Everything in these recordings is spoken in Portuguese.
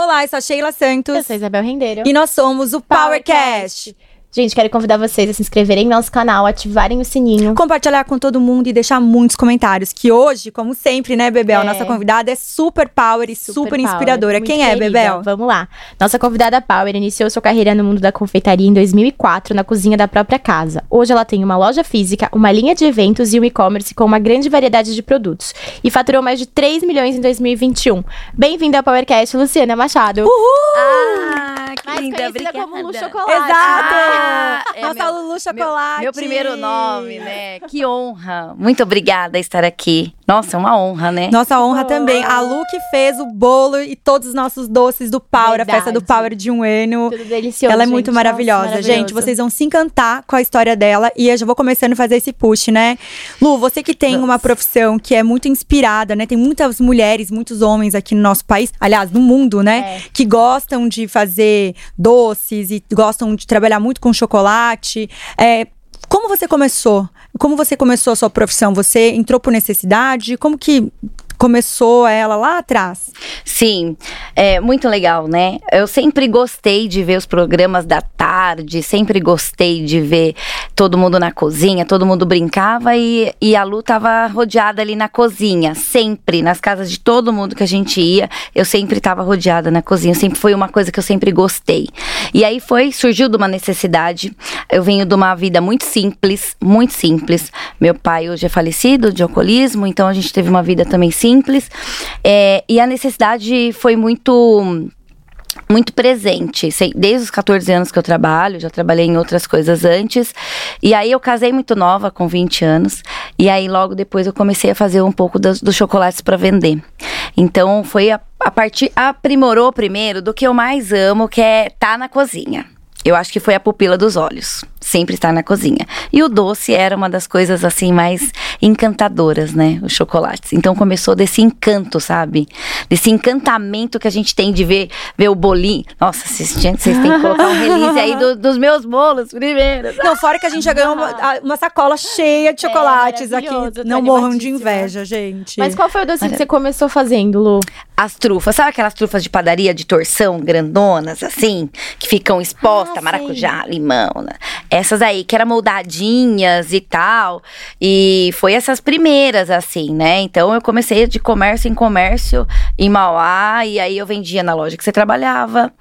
Olá, eu sou a Sheila Santos. Eu sou a Isabel Rendeiro. E nós somos o PowerCast. Gente, quero convidar vocês a se inscreverem no nosso canal, ativarem o sininho. Compartilhar com todo mundo e deixar muitos comentários. Que hoje, como sempre, né, Bebel? É. Nossa convidada é super power e super, super inspiradora. Quem é, Bebel? Vamos lá. Nossa convidada Power iniciou sua carreira no mundo da confeitaria em 2004, na cozinha da própria casa. Hoje ela tem uma loja física, uma linha de eventos e um e-commerce com uma grande variedade de produtos. E faturou mais de 3 milhões em 2021. Bem-vinda ao PowerCast, Luciana Machado. Uhul! Ah, que mais linda, obrigada. como Lu Chocolate. Exato! Ah, é Nossa meu- Lulu Chocolate. Meu, meu primeiro nome, né? Que honra. Muito obrigada estar aqui. Nossa, é uma honra, né? Nossa honra também. A Lu que fez o bolo e todos os nossos doces do Power, a festa do Verdade. Power de um ano. Tudo delicioso. Ela é gente. muito Nossa, maravilhosa. maravilhoso. Gente, vocês vão se encantar com a história dela e eu já vou começando a fazer esse push, né? Lu, você que tem uma profissão que é muito inspirada, né? Tem muitas mulheres, muitos homens aqui no nosso país, aliás, no mundo, né? É. Que gostam de fazer doces e gostam de trabalhar muito com chocolate. É, como você começou? Como você começou a sua profissão? Você entrou por necessidade? Como que começou ela lá atrás? Sim, é muito legal, né? Eu sempre gostei de ver os programas da tarde, sempre gostei de ver todo mundo na cozinha, todo mundo brincava e, e a Lu tava rodeada ali na cozinha, sempre, nas casas de todo mundo que a gente ia, eu sempre tava rodeada na cozinha, sempre foi uma coisa que eu sempre gostei. E aí foi, surgiu de uma necessidade, eu venho de uma vida muito simples, muito simples. Meu pai hoje é falecido de alcoolismo, então a gente teve uma vida também simples. É, e a necessidade foi muito muito presente, desde os 14 anos que eu trabalho, já trabalhei em outras coisas antes. E aí eu casei muito nova, com 20 anos, e aí logo depois eu comecei a fazer um pouco dos, dos chocolates para vender. Então foi a, a partir aprimorou primeiro do que eu mais amo, que é estar na cozinha. Eu acho que foi a pupila dos olhos, sempre estar na cozinha. E o doce era uma das coisas assim mais encantadoras, né? Os chocolates. Então começou desse encanto, sabe? Desse encantamento que a gente tem de ver, ver o bolinho. Nossa, vocês, gente, vocês têm que colocar um release aí do- dos meus bolos primeiro. Não, fora que a gente já ganhou uma, a- uma sacola cheia de chocolates aqui. É, maravilhoso, tô Não morram de inveja, gente. Mas qual foi o doce que você começou fazendo, Lu? As trufas, sabe aquelas trufas de padaria de torção, grandonas, assim, que ficam expostas, Ah, maracujá, limão, né? Essas aí, que eram moldadinhas e tal. E foi essas primeiras, assim, né? Então eu comecei de comércio em comércio em Mauá, e aí eu vendia na loja que você trabalhava.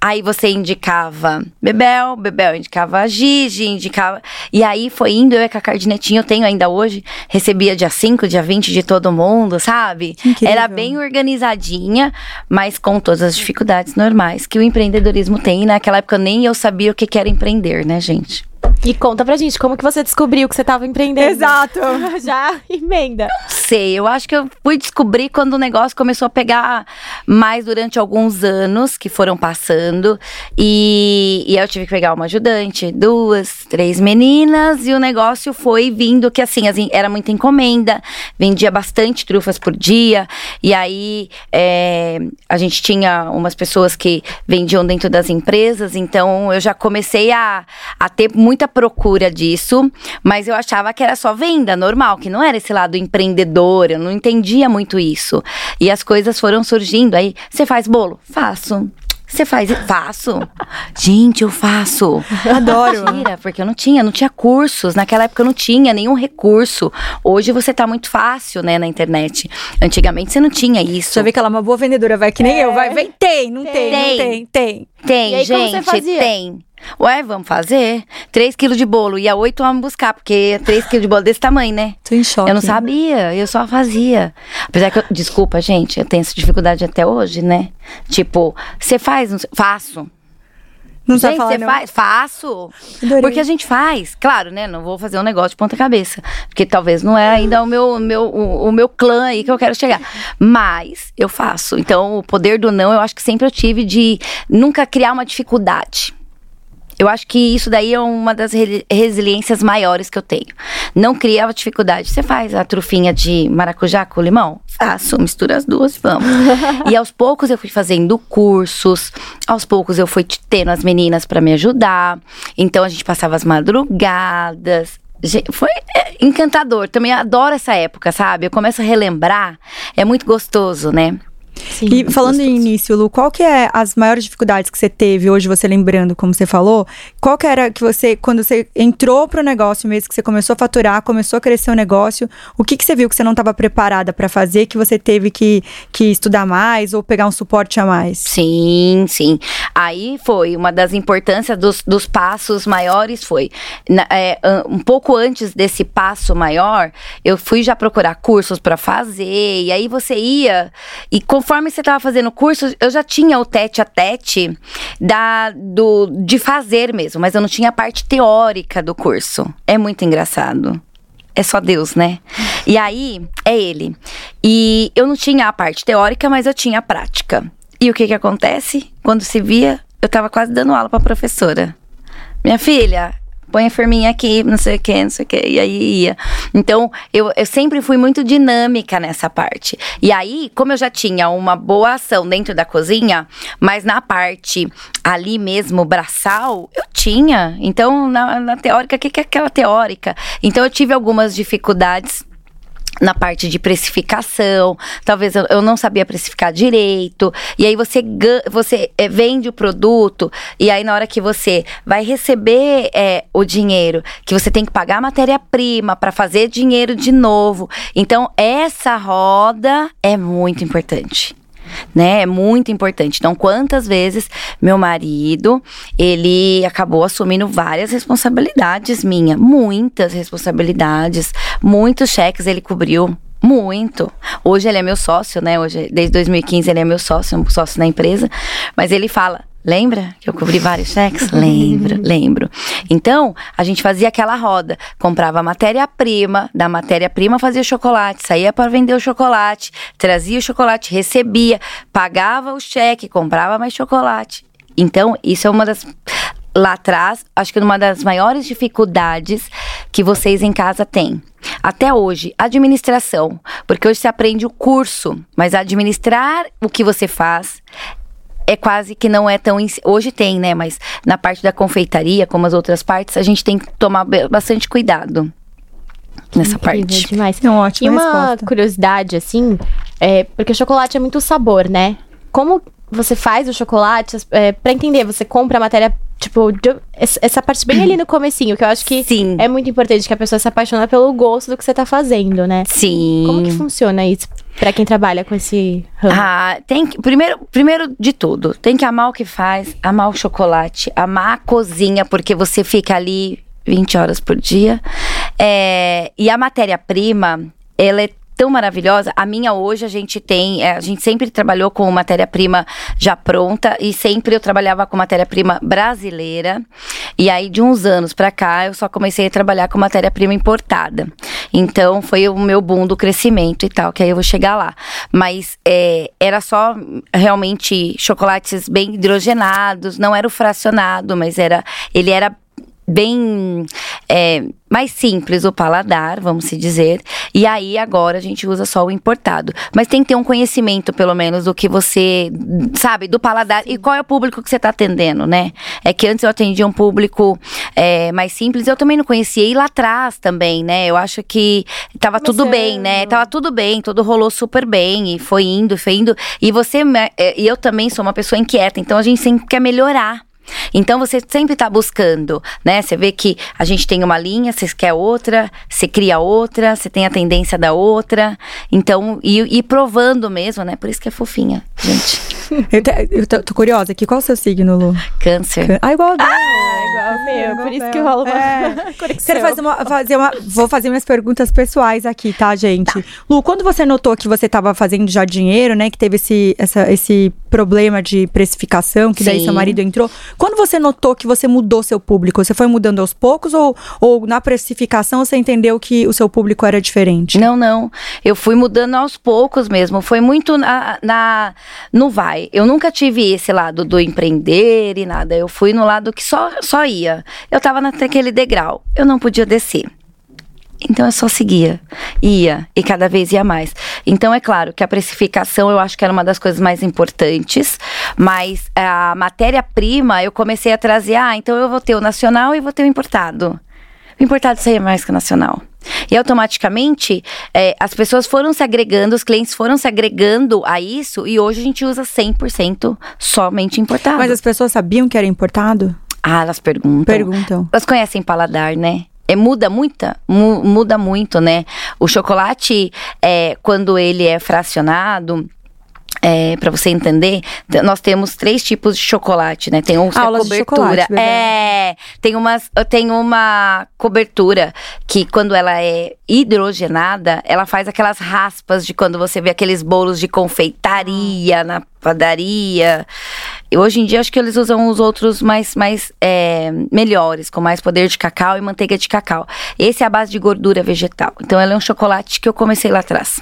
Aí você indicava Bebel, Bebel indicava a Gigi, indicava. E aí foi indo, eu e a cardinetinha, eu tenho ainda hoje, recebia dia 5, dia 20 de todo mundo, sabe? Incrível. Era bem organizadinha, mas com todas as dificuldades normais que o empreendedorismo tem. E naquela época nem eu sabia o que que era empreender, né, gente? E conta pra gente, como que você descobriu que você tava empreendendo? Exato. Já emenda. sei, eu acho que eu fui descobrir quando o negócio começou a pegar mais durante alguns anos que foram passando. E, e eu tive que pegar uma ajudante, duas, três meninas, e o negócio foi vindo que assim, as en- era muita encomenda, vendia bastante trufas por dia. E aí é, a gente tinha umas pessoas que vendiam dentro das empresas, então eu já comecei a, a ter muita procura disso, mas eu achava que era só venda normal, que não era esse lado empreendedor, eu não entendia muito isso. E as coisas foram surgindo. Aí, você faz bolo? Faço. Você faz? Faço. Gente, eu faço. Adoro. Mentira, porque eu não tinha, não tinha cursos. Naquela época eu não tinha nenhum recurso. Hoje você tá muito fácil, né, na internet. Antigamente você não tinha isso. Já vê que ela é uma boa vendedora, vai que nem eu. Vai, vem, tem, não tem, não Tem. tem, tem. Tem, E aí, você gente, fazia? tem. Ué, vamos fazer? 3 quilos de bolo. E a 8 vamos buscar, porque 3 quilos de bolo desse tamanho, né? Tô em choque. Eu não sabia, eu só fazia. Apesar que eu, desculpa, gente, eu tenho essa dificuldade até hoje, né? Tipo, você faz? Não Faço. Não Gente, falar, você não. faz? Faço. Adorei. Porque a gente faz. Claro, né? Não vou fazer um negócio de ponta cabeça. Porque talvez não é ainda o meu, meu, o, o meu clã aí que eu quero chegar. Mas eu faço. Então, o poder do não, eu acho que sempre eu tive de nunca criar uma dificuldade. Eu acho que isso daí é uma das re- resiliências maiores que eu tenho. Não criar dificuldade. Você faz a trufinha de maracujá com limão? Faço, mistura as duas vamos. e aos poucos eu fui fazendo cursos, aos poucos eu fui tendo as meninas para me ajudar. Então a gente passava as madrugadas. Foi é, encantador. Também adoro essa época, sabe? Eu começo a relembrar. É muito gostoso, né? Sim, E falando em início, Lu, qual que é as maiores dificuldades que você teve hoje, você lembrando, como você falou? Qual que era que você, quando você entrou pro negócio mesmo, que você começou a faturar, começou a crescer o negócio, o que que você viu que você não estava preparada para fazer, que você teve que, que estudar mais ou pegar um suporte a mais? Sim, sim. Aí foi uma das importâncias dos, dos passos maiores foi na- é, um pouco antes desse passo maior, eu fui já procurar cursos para fazer e aí você ia e conforme você estava fazendo curso, eu já tinha o tete a tete da do de fazer mesmo, mas eu não tinha a parte teórica do curso. É muito engraçado. É só Deus, né? E aí, é ele. E eu não tinha a parte teórica, mas eu tinha a prática. E o que que acontece? Quando se via, eu tava quase dando aula pra professora. Minha filha, põe a firminha aqui, não sei o que, não sei o que. E aí ia. Então, eu, eu sempre fui muito dinâmica nessa parte. E aí, como eu já tinha uma boa ação dentro da cozinha, mas na parte ali mesmo, braçal, eu tinha. Então, na, na teórica, o que, que é aquela teórica? Então, eu tive algumas dificuldades na parte de precificação, talvez eu, não sabia precificar direito, e aí você, você eh, vende o produto, e aí na hora que você vai receber eh, o dinheiro, que você tem que pagar matéria-prima para fazer dinheiro de novo. Então, essa roda é muito importante né? É muito importante. Então, quantas vezes meu marido, ele acabou assumindo várias responsabilidades minha, muitas responsabilidades, muitos cheques ele cobriu. Muito. Hoje ele é meu sócio, né? Hoje, desde 2015 ele é meu sócio, um sócio na empresa. Mas ele fala: Lembra que eu cobri vários cheques? Lembro, lembro. Então, a gente fazia aquela roda. Comprava matéria-prima, da matéria-prima fazia chocolate, saía para vender o chocolate, trazia o chocolate, recebia, pagava o cheque, comprava mais chocolate. Então, isso é uma das. Lá atrás, acho que uma das maiores dificuldades que vocês em casa têm. Até hoje, administração. Porque hoje você aprende o curso, mas administrar o que você faz é quase que não é tão. Hoje tem, né? Mas na parte da confeitaria, como as outras partes, a gente tem que tomar bastante cuidado nessa Incrível parte. demais. É uma ótima E uma resposta. curiosidade, assim, é, porque o chocolate é muito sabor, né? Como você faz o chocolate, é, pra entender, você compra a matéria, tipo, de- essa parte bem ali no comecinho, que eu acho que Sim. é muito importante que a pessoa se apaixona pelo gosto do que você tá fazendo, né? Sim. Como que funciona isso pra quem trabalha com esse ramo? Ah, tem que, primeiro, primeiro de tudo, tem que amar o que faz, amar o chocolate, amar a cozinha, porque você fica ali 20 horas por dia. É, e a matéria-prima, ela é tão maravilhosa. A minha hoje a gente tem, é, a gente sempre trabalhou com matéria-prima já pronta e sempre eu trabalhava com matéria-prima brasileira. E aí de uns anos pra cá eu só comecei a trabalhar com matéria-prima importada. Então foi o meu boom do crescimento e tal, que aí eu vou chegar lá. Mas é, era só realmente chocolates bem hidrogenados, não era o fracionado, mas era ele era bem é, mais simples o paladar, vamos se dizer. E aí agora a gente usa só o importado. Mas tem que ter um conhecimento, pelo menos, do que você sabe, do paladar e qual é o público que você está atendendo, né? É que antes eu atendia um público é, mais simples, eu também não conhecia. E lá atrás também, né? Eu acho que tava tudo bem, né? Tava tudo bem, tudo rolou super bem e foi indo, foi indo. E você, é, e eu também sou uma pessoa inquieta, então a gente sempre quer melhorar. Então você sempre tá buscando, né? Você vê que a gente tem uma linha, você quer outra, você cria outra, você tem a tendência da outra. Então, e, e provando mesmo, né? Por isso que é fofinha, gente. Eu, te- eu tô, tô curiosa aqui. Qual é o seu signo, Lu? Câncer. Ah, igual a dela. igual o meu, por isso que rola uma É. conexão. Quero fazer uma, fazer uma. Vou fazer minhas perguntas pessoais aqui, tá, gente? Lu, quando você notou que você estava fazendo já dinheiro, né? Que teve esse, essa, esse problema de precificação, que daí Sim. seu marido entrou. Quando você notou que você mudou seu público, você foi mudando aos poucos ou, ou na precificação você entendeu que o seu público era diferente? Não, não. Eu fui mudando aos poucos mesmo. Foi muito na, na no vai. Eu nunca tive esse lado do empreender e nada. Eu fui no lado que só, só ia. Eu tava naquele degrau. Eu não podia descer. Então eu só seguia, ia e cada vez ia mais. Então é claro que a precificação eu acho que era uma das coisas mais importantes, mas a matéria-prima eu comecei a trazer, ah, então eu vou ter o nacional e vou ter o importado. O importado saía mais que o nacional. E automaticamente é, as pessoas foram se agregando, os clientes foram se agregando a isso e hoje a gente usa 100% somente importado. Mas as pessoas sabiam que era importado? Ah, elas perguntam. Perguntam. Elas conhecem paladar, né? É, muda muita, mu- muda muito, né? O chocolate, é, quando ele é fracionado, é, para você entender, nós temos três tipos de chocolate, né? Tem um que é Aulas de cobertura. é, tem umas, tem uma cobertura que quando ela é hidrogenada, ela faz aquelas raspas de quando você vê aqueles bolos de confeitaria na padaria. E hoje em dia acho que eles usam os outros mais, mais é, melhores, com mais poder de cacau e manteiga de cacau. Esse é a base de gordura vegetal. Então ele é um chocolate que eu comecei lá atrás.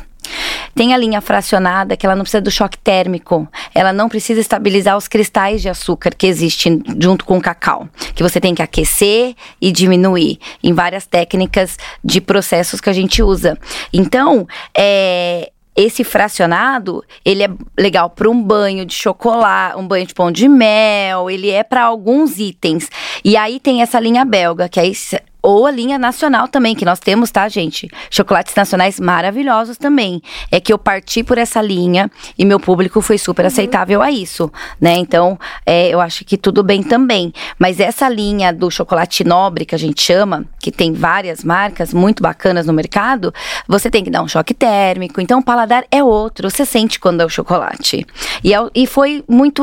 Tem a linha fracionada, que ela não precisa do choque térmico. Ela não precisa estabilizar os cristais de açúcar que existem junto com o cacau. Que você tem que aquecer e diminuir em várias técnicas de processos que a gente usa. Então, é, esse fracionado, ele é legal para um banho de chocolate, um banho de pão de mel, ele é para alguns itens. E aí tem essa linha belga, que aí se- ou a linha nacional também, que nós temos, tá, gente? Chocolates nacionais maravilhosos também. É que eu parti por essa linha e meu público foi super aceitável a isso, né? Então, é, eu acho que tudo bem também. Mas essa linha do chocolate nobre, que a gente chama, que tem várias marcas muito bacanas no mercado, você tem que dar um choque térmico. Então, o paladar é outro. Você sente quando é o chocolate. E, é- e foi muito,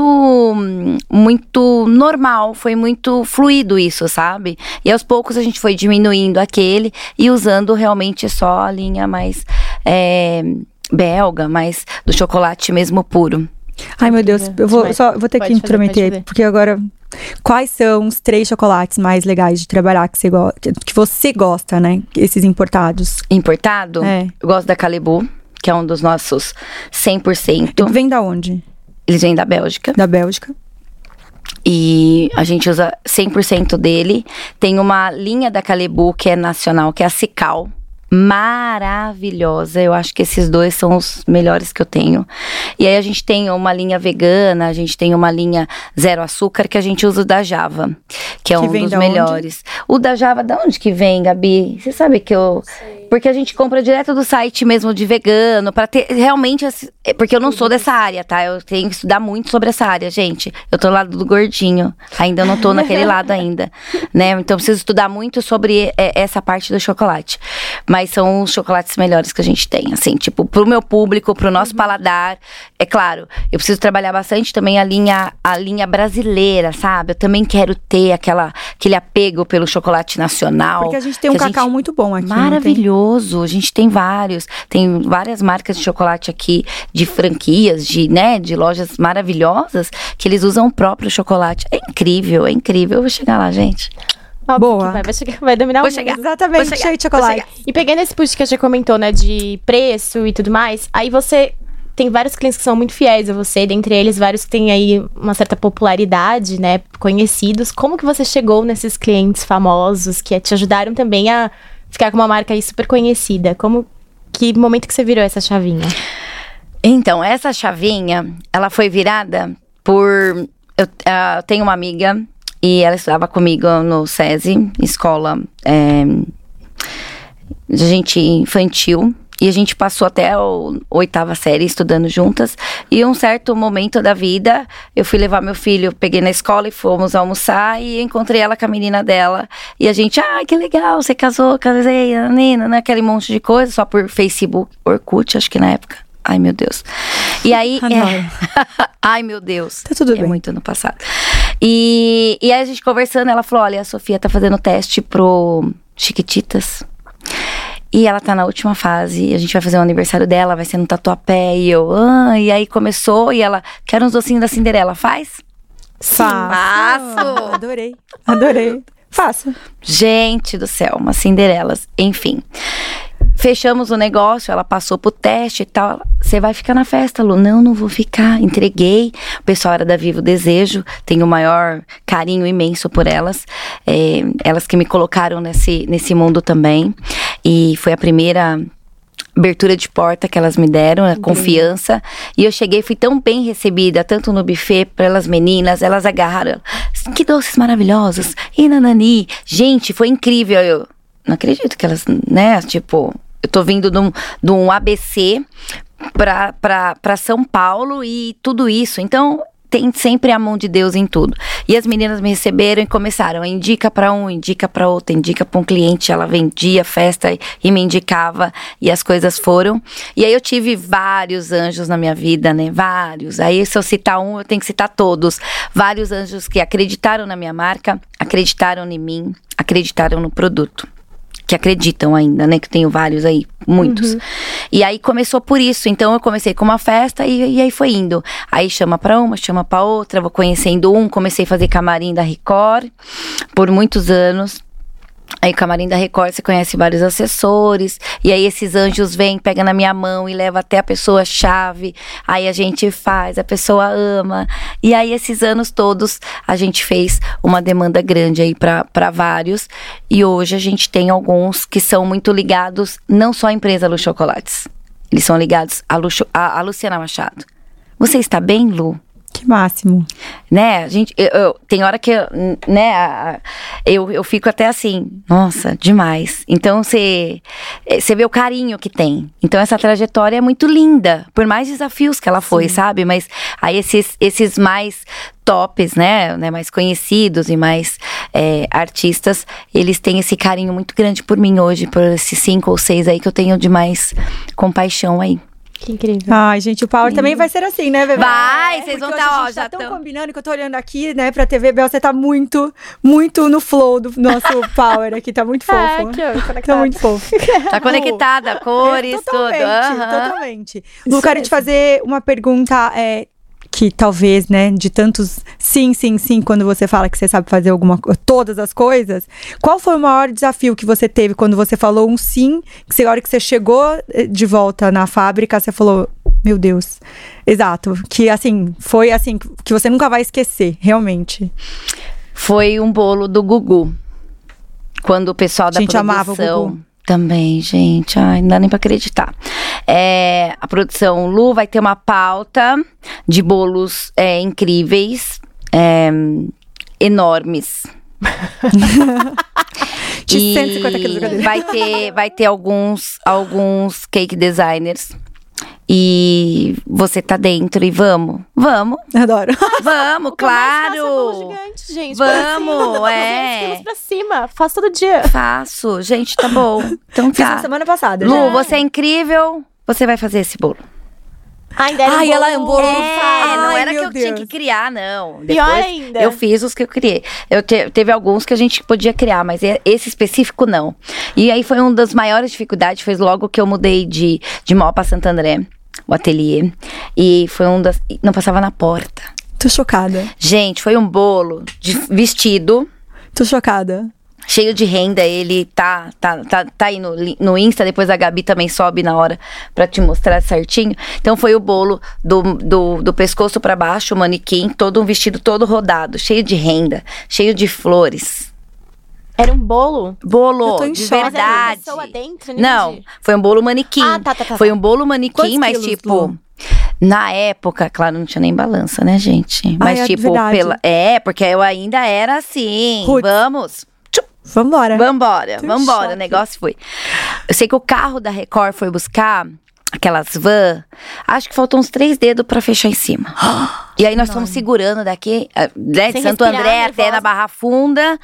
muito normal, foi muito fluido isso, sabe? E aos poucos a gente foi diminuindo aquele e usando realmente só a linha mais é, belga, mais do chocolate mesmo puro. Ai, meu Deus, eu vou, só, vou ter pode que intrometer, fazer. porque agora. Quais são os três chocolates mais legais de trabalhar que você, go que você gosta, né? Esses importados. Importado, É. eu gosto da Calibu, que é um dos nossos 100%. Vem da onde? Eles vêm da Bélgica. Da Bélgica. E a gente usa 100% dele. Tem uma linha da Calebu que é nacional, que é a Cical. Maravilhosa. Eu acho que esses dois são os melhores que eu tenho. E aí a gente tem uma linha vegana, a gente tem uma linha zero açúcar que a gente usa o da Java, que é Que um vem dos da onde? melhores. O da Java, da onde que vem, Gabi? Você sabe que eu. Porque a gente compra direto do site mesmo de vegano, pra ter realmente. esse- é, Porque eu não sou dessa área, tá? Eu tenho que estudar muito sobre essa área, gente. Eu tô do lado do gordinho. Ainda não tô naquele lado ainda, né? Então preciso estudar muito sobre é, essa parte do chocolate. Mas são os chocolates melhores que a gente tem, assim, tipo, pro meu público, pro nosso paladar. É claro, eu preciso trabalhar bastante também a linha, a linha brasileira, sabe? Eu também quero ter aquela, aquele apego pelo chocolate nacional. Porque a gente tem um cacau gente- muito bom aqui. Maravilhoso. A gente tem vários. Tem várias marcas de chocolate aqui, de franquias, de, né, de lojas maravilhosas, que eles usam o próprio chocolate. É incrível, é incrível. Eu vou chegar lá, gente. Óbvio Boa. que Vai, vai, chegar, vai dominar Vou o mundo. chegar. Exatamente, Vou chegar, cheio de vou chocolate. chegar. E pegando esse push que a gente comentou, né, de preço e tudo mais, aí você tem vários clientes que são muito fiéis a você, dentre eles vários que têm aí uma certa popularidade, né, conhecidos. Como que você chegou nesses clientes famosos que te ajudaram também a ficar com uma marca aí super conhecida? Como que momento que você virou essa chavinha? Então, essa chavinha, ela foi virada por. Eu ah, tenho uma amiga e ela estudava comigo no SESI, escola é, de gente infantil. E a gente passou até a oitava série estudando juntas. E um certo momento da vida, eu fui levar meu filho, peguei na escola e fomos almoçar. E encontrei ela com a menina dela. E a gente, ah, que legal, você casou, casei, Nina, né? Aquele monte de coisa, só por Facebook, Orkut, acho que na época. Ai, meu Deus. E aí. Adoro. é- Ai, meu Deus. Tá tudo é bem. muito no passado. E, e aí a gente conversando, ela falou: olha, a Sofia tá fazendo teste pro Chiquititas. E ela tá na última fase, a gente vai fazer o aniversário dela, vai ser no Tatuapé. E eu, ah, e aí começou, e ela, quer uns docinhos da Cinderela, faz? Faço. Adorei. Adorei. Faço. Gente do céu, umas Cinderelas. Enfim. Fechamos o negócio, ela passou pro teste e tal. Você vai ficar na festa, Lu? Não, não vou ficar. Entreguei. O pessoal era da Vivo Desejo. Tenho o maior carinho imenso por elas. É, elas que me colocaram nesse, nesse mundo também. E foi a primeira abertura de porta que elas me deram, a confiança. E eu cheguei, fui tão bem recebida, tanto no buffet, pelas meninas, elas agarraram. Que doces maravilhosos. E nanani. Gente, foi incrível. Eu, não acredito que elas, né? Tipo, eu tô vindo de um, de um ABC pra São Paulo e tudo isso. Então, tem sempre a mão de Deus em tudo. E as meninas me receberam e começaram, indica para um, indica para outro, indica para um cliente, ela vendia festa e me indicava e as coisas foram. E aí eu tive vários anjos na minha vida, né? Vários. Aí se eu citar um, eu tenho que citar todos. Vários anjos que acreditaram na minha marca, acreditaram em mim, acreditaram no produto que acreditam ainda, né? Que tenho vários aí, muitos. Uhum. E aí começou por isso. Então eu comecei com uma festa e, e aí foi indo. Aí chama pra uma, chama pra outra, vou conhecendo um, comecei a fazer camarim da Record por muitos anos. Aí, camarim da Record, você conhece vários assessores. E aí, esses anjos vêm, pegam na minha mão e levam até a pessoa-chave. Aí, a gente faz, a pessoa ama. E aí, esses anos todos, a gente fez uma demanda grande aí para vários. E hoje, a gente tem alguns que são muito ligados, não só à empresa Lu Chocolates. Eles são ligados Lu, à, à Luciana Machado. Você está bem, Lu? Que máximo. Né, a gente, eu, eu, tem hora que, né, eu, eu fico até assim, nossa, demais. Então, você você vê o carinho que tem. Então, essa trajetória é muito linda, por mais desafios que ela foi, Sim. sabe? Mas aí esses, esses mais tops, né, né, mais conhecidos e mais é, artistas, eles têm esse carinho muito grande por mim hoje, por esses cinco ou seis aí que eu tenho de mais compaixão aí. Que incrível. Ai, gente, o Power também vai ser assim, né, Bebê? Vai, é, vocês vão estar, tá, ó, já tá tão combinando que eu tô olhando aqui, né, pra TV, Bel, você tá muito, muito no flow do nosso Power aqui, tá muito ah, fofo. É, que tá muito fofo. Tá conectada, cores, é, totalmente, tudo. Uhum. Totalmente. Lu, quero te fazer uma pergunta, é, que talvez, né, de tantos sim, sim, sim, quando você fala que você sabe fazer alguma todas as coisas, qual foi o maior desafio que você teve quando você falou um sim, que a hora que você chegou eh, de volta na fábrica, você falou, meu Deus. Exato, que assim, foi assim que você nunca vai esquecer, realmente. Foi um bolo do Gugu. Quando o pessoal da a gente produção amava o Gugu. Também, gente. Ai, não dá nem pra acreditar. É, a produção Lu vai ter uma pauta de bolos é, incríveis, é, enormes. de 150 quilos de vai ter, vai ter alguns, alguns cake designers e você tá dentro e vamos? Vamos. Adoro. Vamos, claro. Gigante, gente. Vamos, é. pra cima. Faço todo dia. Faço. Gente, tá bom. Então Fiz tá. na semana passada. Lu, já. você é incrível. Você vai fazer esse bolo. Ainda era Ai, um ela é um bolo. É, não Ai, era que eu tinha Deus. que criar, não. Depois Pior ainda. Eu fiz os que eu criei. Eu te- teve alguns que a gente podia criar, mas esse específico não. E aí foi uma das maiores dificuldades, foi logo que eu mudei de, de Mó pra Santo André, o ateliê. E foi um das. Não passava na porta. Tô chocada. Gente, foi um bolo de vestido. Tô chocada. Cheio de renda, ele tá, tá, tá, tá aí no, no Insta, depois a Gabi também sobe na hora pra te mostrar certinho. Então foi o bolo do, do, do pescoço pra baixo, o manequim, todo um vestido todo rodado, cheio de renda, cheio de flores. Era um bolo? Bolo, Eu tô em de choque. Mas verdade. pessoa dentro? Não, entendi. foi um bolo manequim. Ah, tá, tá, tá, Foi tá. um bolo manequim, Quantos mas quilos, tipo. Lu? Na época, claro, não tinha nem balança, né, gente? Mas, é tipo, verdade. pela. É, porque eu ainda era assim. Roots. Vamos. Vambora. Vambora, Tô em vambora. choque. O negócio foi. Eu sei que o carro da Record foi buscar aquelas van. Acho que faltam uns três dedos pra fechar em cima. e aí nós estamos segurando daqui, ah, né, de Sem Santo André até nervosa. na Barra Funda.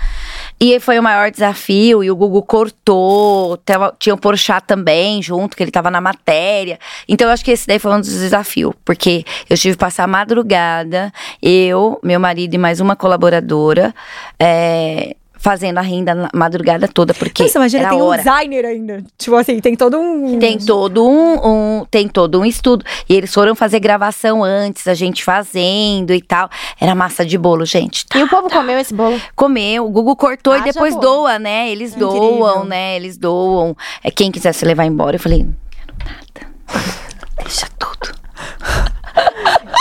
E foi o maior desafio. E o Google cortou. Tinha o Porchat também junto, que ele tava na matéria. Então eu acho que esse daí foi um dos desafios. Porque eu tive que passar a madrugada, eu, meu marido e mais uma colaboradora. é, Fazendo a renda na madrugada toda, porque Nossa, imagina, era tem um hora. designer ainda. Tipo assim, tem todo um. Tem todo um, um- tem todo um estudo. E eles foram fazer gravação antes, a gente fazendo e tal. Era massa de bolo, gente. Tá, E o povo comeu esse bolo? Comeu, o Google cortou e depois bolo. doa, né? Eles Incrível. doam, né? Eles doam. É quem quiser se levar embora. Eu falei, não quero nada. Deixa tudo.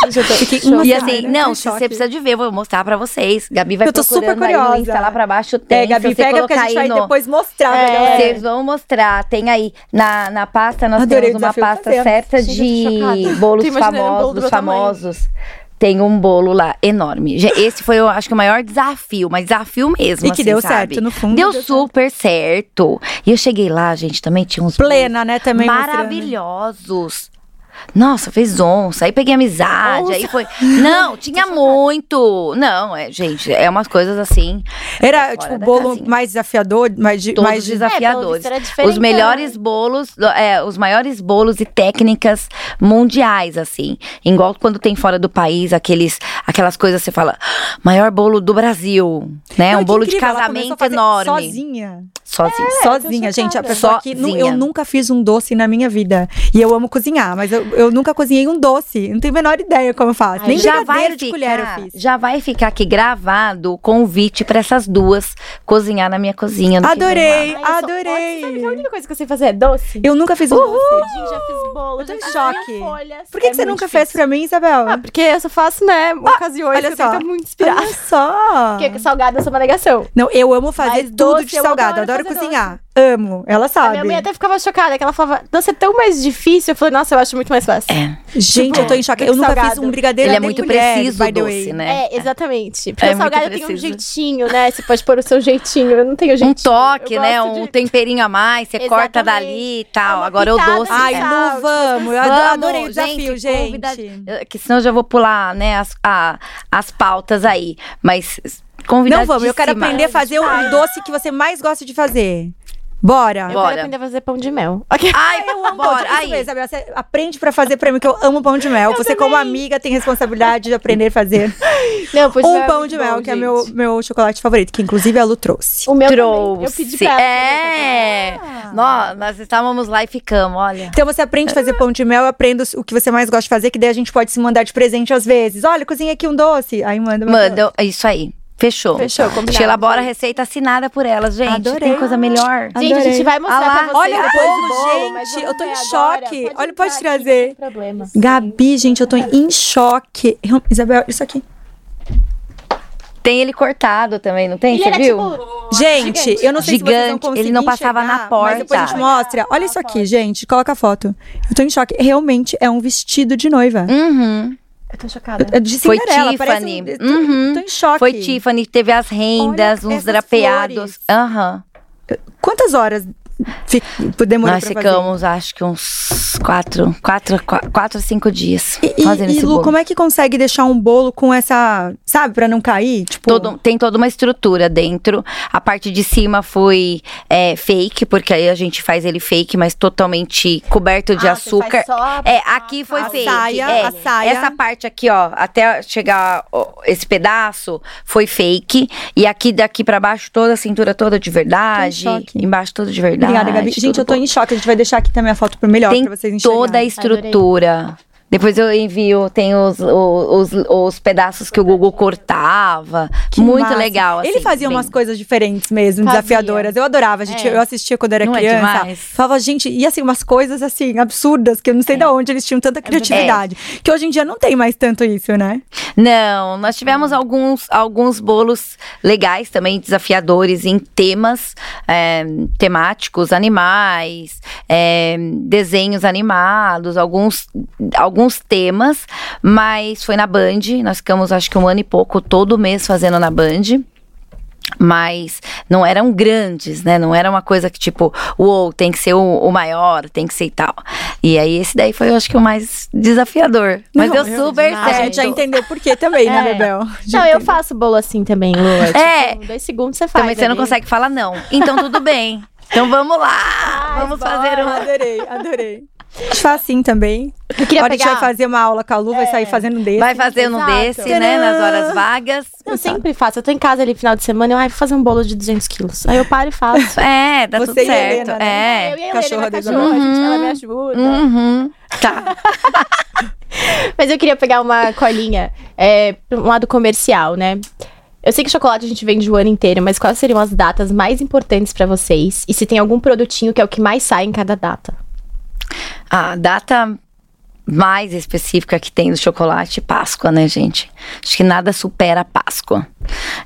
Gente, eu tô- fiquei uma E assim, em não, se você precisa de ver, eu vou mostrar pra vocês. Gabi vai Eu tô super procurando aí no curiosa. Insta lá pra baixo. Tem, É, Gabi, pega porque a colocar gente aí vai no- depois mostrar pra É. Vocês vão mostrar. Tem aí na, na pasta, nós Adorei temos uma pasta fazendo. certa de bolos um bolo famosos, tamanho. famosos. tem um bolo lá enorme. Esse foi, eu acho que o maior desafio, mas desafio mesmo. E que assim, deu sabe? certo, no fundo. Deu super certo. E eu cheguei lá, gente, também tinha uns Plena, né? Também mostrando. maravilhosos. Nossa, fez onça. Aí peguei amizade. Aí foi. Não, tinha muito. Não, é, gente, é umas coisas assim. Era, fora tipo, o bolo casinha. mais desafiador, mais, de- Todos mais de- desafiadores. É, os melhores bolos, é, os maiores bolos e técnicas mundiais, assim. Igual quando tem fora do país, aqueles, aquelas coisas você fala, "Ah, maior bolo do Brasil, né? Não, um bolo de incrível, começou casamento enorme. Sozinha. Sozinha. sozinha, tô gente. A pessoa que nu- eu Sozinha. nunca fiz um doce na minha vida. E eu amo cozinhar, mas eu, eu nunca cozinhei um doce. Não tenho a menor ideia como eu faço. Ai, Nem já vai brigadeiro de ficar, colher eu fiz. já vai ficar aqui gravado o convite para essas duas cozinhar na minha cozinha. Adorei. Ai, adorei. ótima. Sabe que a única coisa que eu sei fazer é doce? Eu nunca fiz um doce. Pudim, já fiz bolo, Eu tô em choque. folhas. Por que, É que você nunca difícil. fez pra mim, Isabel? Ah, porque eu só faço, né, ocasiões olha que só. eu muito inspirar. Olha só. Porque salgado eu sou uma negação. Não, eu amo fazer Mas tudo doce, de eu salgado. adoro Adoro cozinhar. Amo. Ela A sabe. minha mãe até ficava chocada, que ela falava, doce é tão mais difícil. Eu falei, nossa, eu acho muito mais fácil. É, Gente, Tipo, eu tô em choque. Eu nunca salgado. fiz um brigadeiro Ele é muito colher, preciso by the doce, way. né? É, exatamente. Porque É o salgado tem um jeitinho, né? Você pode pôr o seu jeitinho. Eu não tenho um jeitinho. toque, Eu né? Um de- temperinho a mais, você corta dali e tal. uma Agora o pitada doce. Ai, é. Lu, tipo, vamos. Eu Vamos, adorei o desafio, gente. convida- Que senão eu já vou pular, né, as, a- as pautas aí. Mas convidar Não vamos, eu quero aprender a fazer o doce que você mais gosta de fazer. Bora. Eu Bora. quero aprender a fazer pão de mel. Ok. Ai, Eu amo pão de bora. Isso Aí. mesmo, Isabel, você aprende pra fazer pra mim, que eu amo pão de mel. você, como amiga, tem responsabilidade de aprender a fazer Não, mel um é pão muito de mel, bom, que é gente. meu, meu chocolate favorito, que inclusive a Lu trouxe. O meu Trouxe. também. Eu pedi pra ela É. Nós, nós estávamos lá e ficamos, olha. Então você aprende a fazer pão de mel, eu aprendo o que você mais gosta de fazer, que daí a gente pode se mandar de presente às vezes. Olha, cozinha aqui um doce. Aí manda Manda, é isso aí. Fechou. Fechou, combinado. A gente elabora a receita assinada por elas, gente. Adorei. Tem coisa melhor. Gente, a gente vai mostrar Ah lá. pra vocês Olha o depois bolo, bolo, gente, eu tô em choque. Pode Olha, pode trazer. não tem problema. Gabi, gente, eu tô em choque. Eu- Isabel, isso aqui. Tem ele cortado também, não tem? Ele Você era viu? tipo... Gente, Gigante. eu não sei se vocês vão Gigante, ele não passava enxergar, na porta. Mas depois a gente mostra. Olha isso aqui, gente. Coloca a foto. Eu tô em choque. Realmente é um vestido de noiva. Uhum. Eu tô chocada. De Foi Cinderela, parece Tiffany. um- eu tô- Uhum. Tô em choque. Foi Tiffany, teve as rendas, Olha uns drapeados. Aham. Quantas horas demorou Nós pra fazer? ficamos, acho que uns quatro, quatro, quatro, quatro cinco dias E, fazendo e, e Lu, bolo. como é que consegue deixar um bolo com essa, sabe, pra não cair? Tipo, Todo- tem toda uma estrutura dentro. A parte de cima foi é, fake, porque aí a gente faz ele fake, mas totalmente coberto de Ah, açúcar. só a- É, aqui foi a fake. saia, é. a saia. Essa parte aqui, ó, até chegar ó, esse pedaço, foi fake. E aqui daqui pra baixo, toda a cintura toda de verdade. Embaixo toda de verdade. Obrigada, Gabi. Gente, eu tô bom. em choque. A gente vai deixar aqui também a foto pro melhor Tem pra vocês enxergarem. toda a estrutura. Depois eu envio, tem os, os, os, os pedaços que o Google cortava. Que Muito massa. legal. Ele assim, fazia bem- umas coisas diferentes mesmo, Fazia. desafiadoras. Eu adorava, gente. É. Eu assistia quando era Não é criança. demais? Falava, gente, e assim, umas coisas assim, absurdas, que eu não sei de onde eles tinham tanta criatividade. Que hoje em dia não tem mais tanto isso, né? Não, nós tivemos alguns, alguns bolos legais também, desafiadores em temas é, temáticos, animais, é, desenhos animados, alguns, alguns temas, mas foi na Band, nós ficamos acho que um ano e pouco todo mês fazendo na Band. Mas não eram grandes, né? Não era uma coisa que tipo, uou, tem que ser o, o maior, tem que ser e tal. E aí esse daí foi, eu acho que o mais desafiador. Mas Não, deu eu- super A certo. gente já entendeu por quê também, né, É. Bebel? Já Não, eu faço bolo assim também, Lu. É. Tipo, dois segundos você faz. Também você não ali. consegue falar não. Então tudo bem. Então vamos lá. vamos fazer um. Adorei, adorei. A gente faz assim também. Eu queria Agora a gente pegar... vai fazer uma aula com a Lu, vai sair fazendo um desse. Vai fazer um Exato. desse, né? Nas horas vagas. Eu sempre faço. Eu tô em casa ali final de semana, eu ai, vou fazer um bolo de 200 quilos. Aí eu paro e faço. É, dá Você tudo e certo. Helena, né? É. eu e a cachorra cachorra, a gente, ela me ajuda. Uhum. Tá. Mas eu queria pegar uma colinha é, pra um lado comercial, né? Eu sei que chocolate a gente vende o ano inteiro, mas quais seriam as datas mais importantes pra vocês? E se tem algum produtinho que é o que mais sai em cada data? A data mais específica que tem do chocolate, Páscoa, né, gente? Acho que nada supera a Páscoa.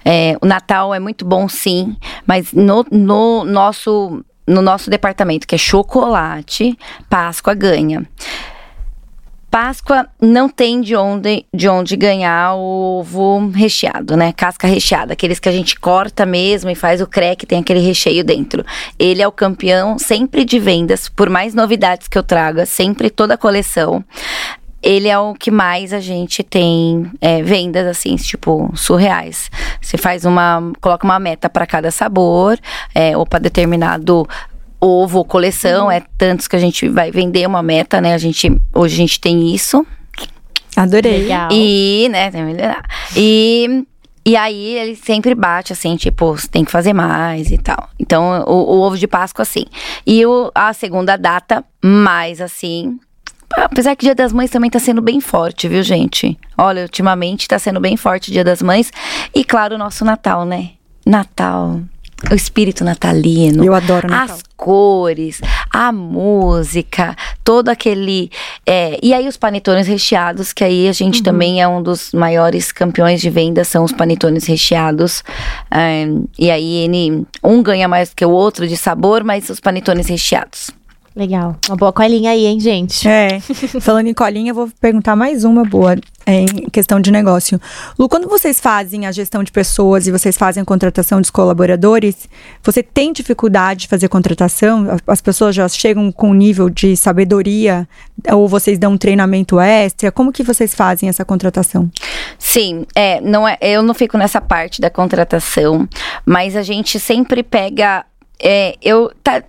É, o Natal é muito bom, sim, mas no, no nosso no nosso departamento, que é chocolate, Páscoa ganha. Páscoa não tem de onde, de onde ganhar o ovo recheado, né? Casca recheada, aqueles que a gente corta mesmo e faz o crack, tem aquele recheio dentro. Ele é o campeão sempre de vendas, por mais novidades que eu traga, sempre toda a coleção ele é o que mais a gente tem é, vendas assim, tipo, surreais. Você faz uma. coloca uma meta para cada sabor, é, ou para determinado ovo, coleção, uhum. é tantos que a gente vai vender uma meta, né? A gente, hoje a gente tem isso. Adorei. Legal. E, né, tem que melhorar. E e aí ele sempre bate assim, tipo, tem que fazer mais e tal. Então, o, o ovo de Páscoa, assim. E o, a segunda data, mais assim. Apesar que Dia das Mães também tá sendo bem forte, viu, gente? Olha, ultimamente tá sendo bem forte o Dia das Mães. E claro, o nosso Natal, né? Natal o espírito natalino. Eu adoro Natal. As cores, a música, todo aquele. É, e aí os panetones recheados, que aí a gente uhum. também é um dos maiores campeões de venda, são os panetones recheados. É, e aí ele, um ganha mais que o outro de sabor, mas os panetones recheados. Legal. Uma boa colinha aí, hein, gente? É. Falando em colinha, eu vou perguntar mais uma boa é, em questão de negócio. Lu, quando vocês fazem a gestão de pessoas e vocês fazem a contratação dos colaboradores, você tem dificuldade de fazer contratação? As pessoas já chegam com um nível de sabedoria ou vocês dão um treinamento extra? Como que vocês fazem essa contratação? Sim, é, não é, eu não fico nessa parte da contratação, mas a gente sempre pega é, eu tá,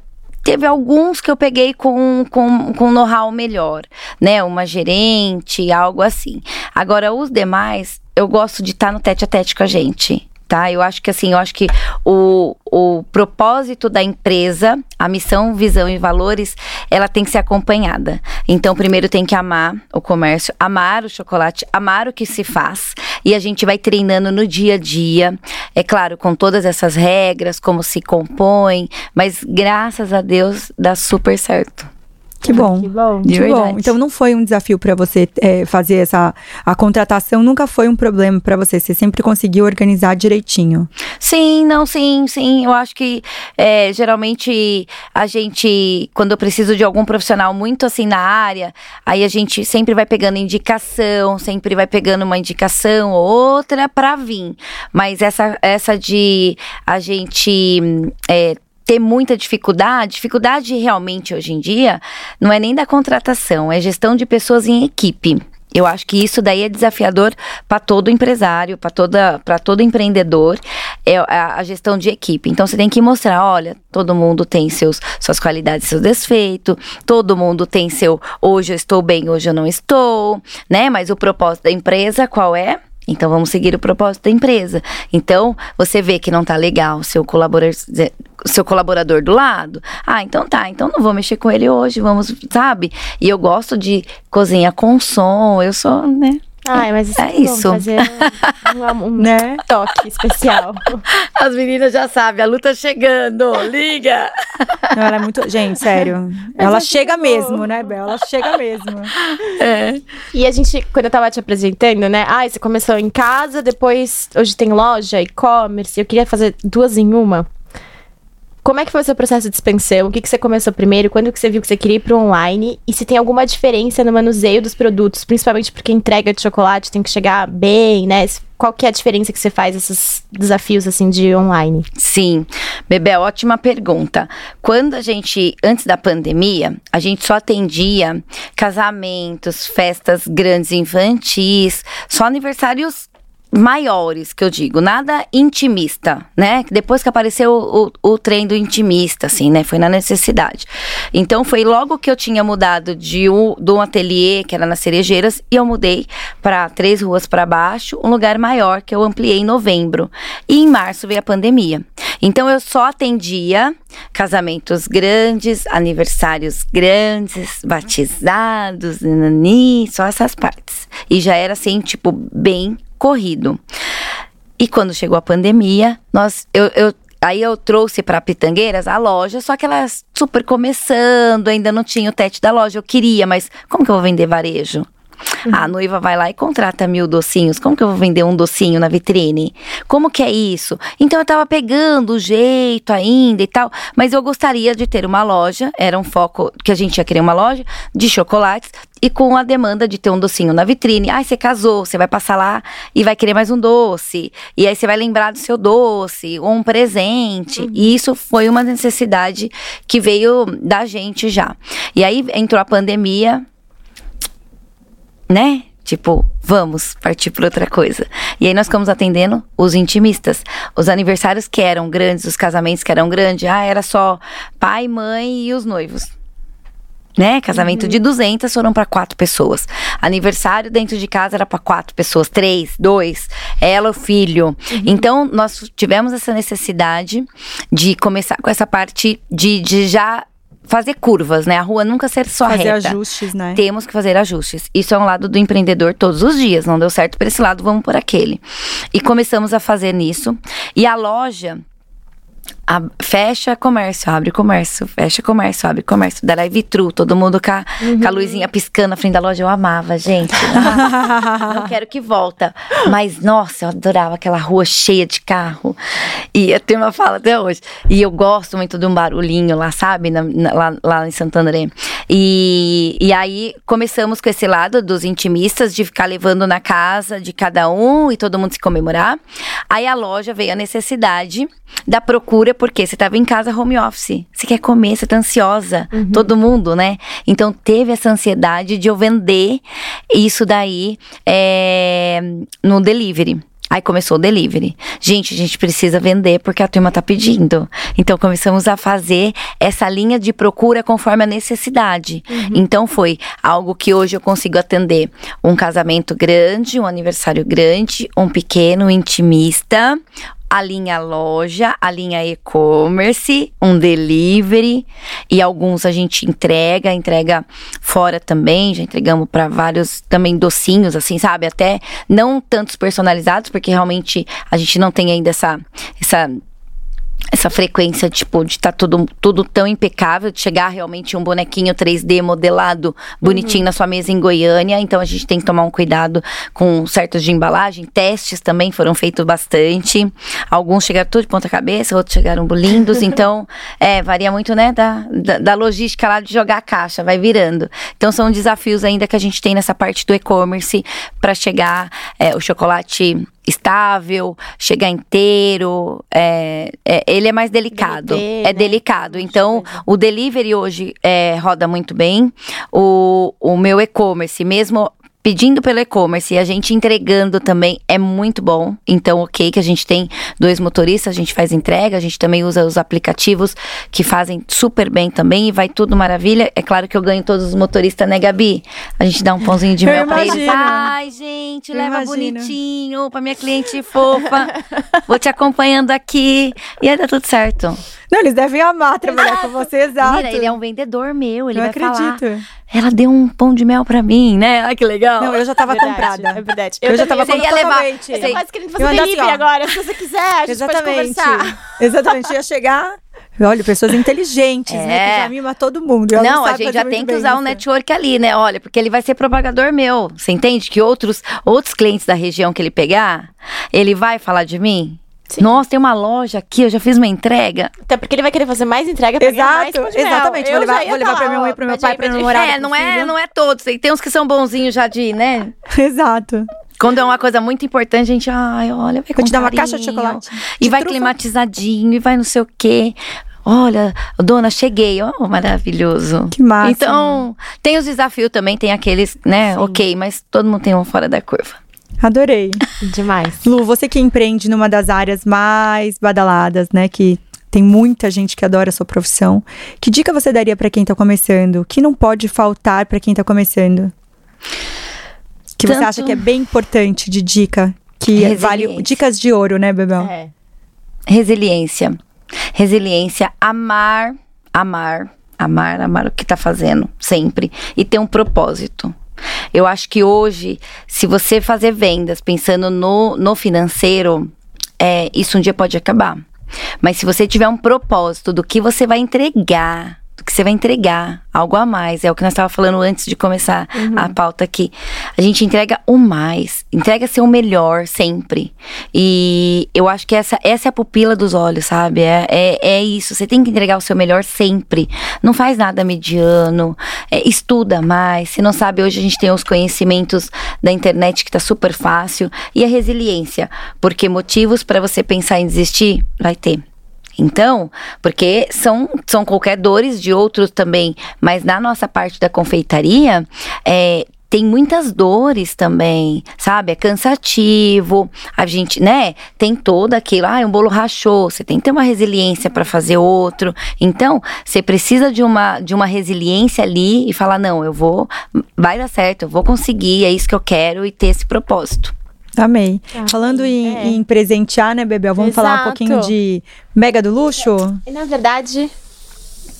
Teve alguns que eu peguei com, com, com know-how melhor, né? Uma gerente, algo assim. Agora, os demais, eu gosto de estar tá no tete a tete com a gente tá? Eu acho que assim, eu acho que o, o propósito da empresa, a missão, visão e valores, ela tem que ser acompanhada. Então, primeiro tem que amar o comércio, amar o chocolate, amar o que se faz. E a gente vai treinando no dia a dia, é claro, com todas essas regras, como se compõe, mas graças a Deus dá super certo. Que bom. que bom. De que bom. Então não foi um desafio para você é, fazer essa a contratação nunca foi um problema para você. Você sempre conseguiu organizar direitinho. Sim, não, sim, sim. Eu acho que é, geralmente a gente quando eu preciso de algum profissional muito assim na área, aí a gente sempre vai pegando indicação, sempre vai pegando uma indicação ou outra para vir. Mas essa essa de a gente é, ter muita dificuldade, dificuldade realmente hoje em dia não é nem da contratação, é gestão de pessoas em equipe. Eu acho que isso daí é desafiador para todo empresário, para toda, para todo empreendedor, é a, gestão de equipe. Então você tem que mostrar, olha, todo mundo tem seus suas qualidades, seus defeitos, todo mundo tem seu hoje eu estou bem, hoje eu não estou, né? Mas o propósito da empresa qual é? Então vamos seguir o propósito da empresa. Então você vê que não tá legal seu colaborador, seu colaborador do lado. Ah, então tá. Então não vou mexer com ele hoje. Vamos, sabe? E eu gosto de cozinhar com som. Eu sou, né? Ai, mas isso é, é isso. fazer um, um, um né? toque especial. As meninas já sabem, a luta tá chegando, liga! Não, ela é muito. Gente, sério. Mas ela é chega mesmo, né, Bel? Ela chega mesmo. É. E a gente, quando eu tava te apresentando, né? Ah, você começou em casa, depois hoje tem loja, e-commerce. Eu queria fazer duas em uma. Como é que foi o seu processo de expansão? O que, que você começou primeiro? Quando que você viu que você queria ir para online? E se tem alguma diferença no manuseio dos produtos, principalmente porque entrega de chocolate tem que chegar bem, né? Qual que é a diferença que você faz esses desafios assim de online? Sim, Bebê, ótima pergunta. Quando a gente, antes da pandemia, a gente só atendia casamentos, festas grandes infantis, só aniversários maiores, que eu digo, nada intimista, né? Depois que apareceu o, o, o trem do intimista, assim, né? Foi na necessidade. Então, foi logo que eu tinha mudado de um, um ateliê, que era nas Cerejeiras, e eu mudei para três ruas para baixo, um lugar maior, que eu ampliei em novembro. E em março veio a pandemia. Então, eu só atendia casamentos grandes, aniversários grandes, batizados, nani, só essas partes. E já era, assim, tipo, bem corrido. E quando chegou a pandemia, nós, eu, eu aí eu trouxe para Pitangueiras a loja, só que ela super começando, ainda não tinha o tete da loja. Eu queria, mas como que eu vou vender varejo? A noiva vai lá e contrata mil docinhos. Como que eu vou vender um docinho na vitrine? Como que é isso? Então eu tava pegando o jeito ainda e tal, mas eu gostaria de ter uma loja, era um foco que a gente ia querer uma loja de chocolates e com a demanda de ter um docinho na vitrine. Ai, você casou, você vai passar lá e vai querer mais um doce. E aí você vai lembrar do seu doce, ou um presente. Uhum. E isso foi uma necessidade que veio da gente já. E aí entrou a pandemia, né? Tipo, vamos partir para outra coisa. E aí nós ficamos atendendo os intimistas. Os aniversários que eram grandes, os casamentos que eram grandes. Ah, era só pai, mãe e os noivos né? Casamento uhum. de 200 foram para quatro pessoas. Aniversário dentro de casa era para quatro pessoas, três, dois, ela, o filho. Uhum. Então nós tivemos essa necessidade de começar com essa parte de, de já fazer curvas, né? A rua nunca ser só fazer reta. Fazer ajustes, né? Temos que fazer ajustes. Isso é um lado do empreendedor todos os dias. Não deu certo por esse lado, vamos por aquele. E começamos a fazer nisso. E a loja a, fecha comércio, abre comércio, fecha comércio, abre comércio. Drive-thru, todo mundo com a, uhum. com a luzinha piscando na frente da loja. Eu amava, gente. não quero que volta. Mas, nossa, eu adorava aquela rua cheia de carro. E a turma fala até hoje. E eu gosto muito de um barulhinho lá, sabe? Na, na, lá, lá em Santo André. E, e aí começamos com esse lado dos intimistas, de ficar levando na casa de cada um e todo mundo se comemorar. Aí a loja veio a necessidade da procura, porque você estava em casa home office. Você quer comer, você tá ansiosa. Uhum. Todo mundo, né? Então teve essa ansiedade de eu vender isso daí é, no delivery. Aí começou o delivery. Gente, a gente precisa vender porque a turma tá pedindo. Então começamos a fazer essa linha de procura conforme a necessidade. Uhum. Então foi algo que hoje eu consigo atender um casamento grande, um aniversário grande, um pequeno intimista, a linha loja, a linha e-commerce, um delivery e alguns a gente entrega, entrega fora também, já entregamos para vários também docinhos assim, sabe? Até não tantos personalizados, porque realmente a gente não tem ainda essa essa essa frequência, tipo, de estar tá tudo, tudo tão impecável, de chegar realmente um bonequinho 3D modelado bonitinho uhum. na sua mesa em Goiânia. Então a gente tem que tomar um cuidado com certos de embalagem. Testes também foram feitos bastante. Alguns chegaram tudo de ponta cabeça, outros chegaram lindos. então, é, varia muito, né, da, da, da, logística lá de jogar a caixa, vai virando. Então são desafios ainda que a gente tem nessa parte do e-commerce para chegar é, o chocolate estável, chegar inteiro. É, é, ele é mais delicado. é né? delicado. Então, o delivery hoje é, roda muito bem. O, o meu e-commerce, mesmo pedindo pelo e-commerce e a gente entregando também é muito bom. Então, ok, que a gente tem dois motoristas, a gente faz entrega, a gente também usa os aplicativos que fazem super bem também e vai tudo maravilha. É claro que eu ganho todos os motoristas, né, Gabi? A gente dá um pãozinho de mel pra eles. Ai, gente, eu leva imagino. bonitinho pra minha cliente fofa. Vou te acompanhando aqui e aí dá tudo certo. Não, eles devem amar trabalhar com você, exato. Mira, ele é um vendedor meu, ele Não vai acredito. falar. Ela deu um pão de mel pra mim, né? Ai, que legal. Não, eu já tava verdade, comprada. É verdade. Eu, eu já tava comprada. levar. Eu tô quase querendo fazer delivery assim, agora. Se você quiser, a gente Exatamente. pode conversar. Exatamente. Ia chegar... Olha, pessoas inteligentes, é. né? Que já mima todo mundo. Ela não, não a gente já tem que usar o um network ali, né? Olha, porque ele vai ser propagador meu. Você entende? Que outros, outros clientes da região que ele pegar, ele vai falar de mim. Sim. Nossa, tem uma loja aqui, eu já fiz uma entrega. Até porque ele vai querer fazer mais entrega pra Exato, mais exatamente. Vou levar, vou levar pra minha mãe, pro meu pai, pra minha namorada. É, não é, não é todos. Tem uns que são bonzinhos já de, né? Exato. Quando é uma coisa muito importante, a gente, ai, olha, vai Vou te dar uma caixa de chocolate. E vai trufa. climatizadinho, e vai não sei o quê. Olha, dona, cheguei, ó, oh, maravilhoso. Que massa. Então, tem os desafios também, tem aqueles, né, Sim. ok, mas todo mundo tem um fora da curva. Adorei. Demais. Lu, você que empreende numa das áreas mais badaladas, né? Que tem muita gente que adora a sua profissão. Que dica você daria para quem tá começando? O que não pode faltar para quem tá começando? Que Tanto... você acha que é bem importante de dica? Que vale dicas de ouro, né, Bebel? É. Resiliência. Resiliência, amar, amar, amar, amar o que tá fazendo, sempre. E ter um propósito. Eu acho que hoje, se você fazer vendas pensando no, no financeiro, é, isso um dia pode acabar. Mas se você tiver um propósito do que você vai entregar, que você vai entregar algo a mais. É o que nós estávamos falando antes de começar Uhum. a pauta aqui. A gente entrega o mais, entrega seu melhor sempre. E eu acho que essa, essa é a pupila dos olhos, sabe? É, é, é isso. Você tem que entregar o seu melhor sempre. Não faz nada mediano. é, estuda mais. Se não sabe, hoje a gente tem os conhecimentos da internet que tá super fácil. E a resiliência. Porque motivos para você pensar em desistir, vai ter. Então, porque são, são qualquer dores de outros também, mas na nossa parte da confeitaria, é, tem muitas dores também, sabe? É cansativo, a gente, né? Tem todo aquilo, ah, um bolo rachou, você tem que ter uma resiliência para fazer outro. Então, você precisa de uma, de uma resiliência ali e falar, não, eu vou, vai dar certo, eu vou conseguir, é isso que eu quero e ter esse propósito. Amei. Ah, Falando em, é. em presentear, né, Bebel? Vamos falar um Exato. pouquinho de Mega do Luxo? E na verdade.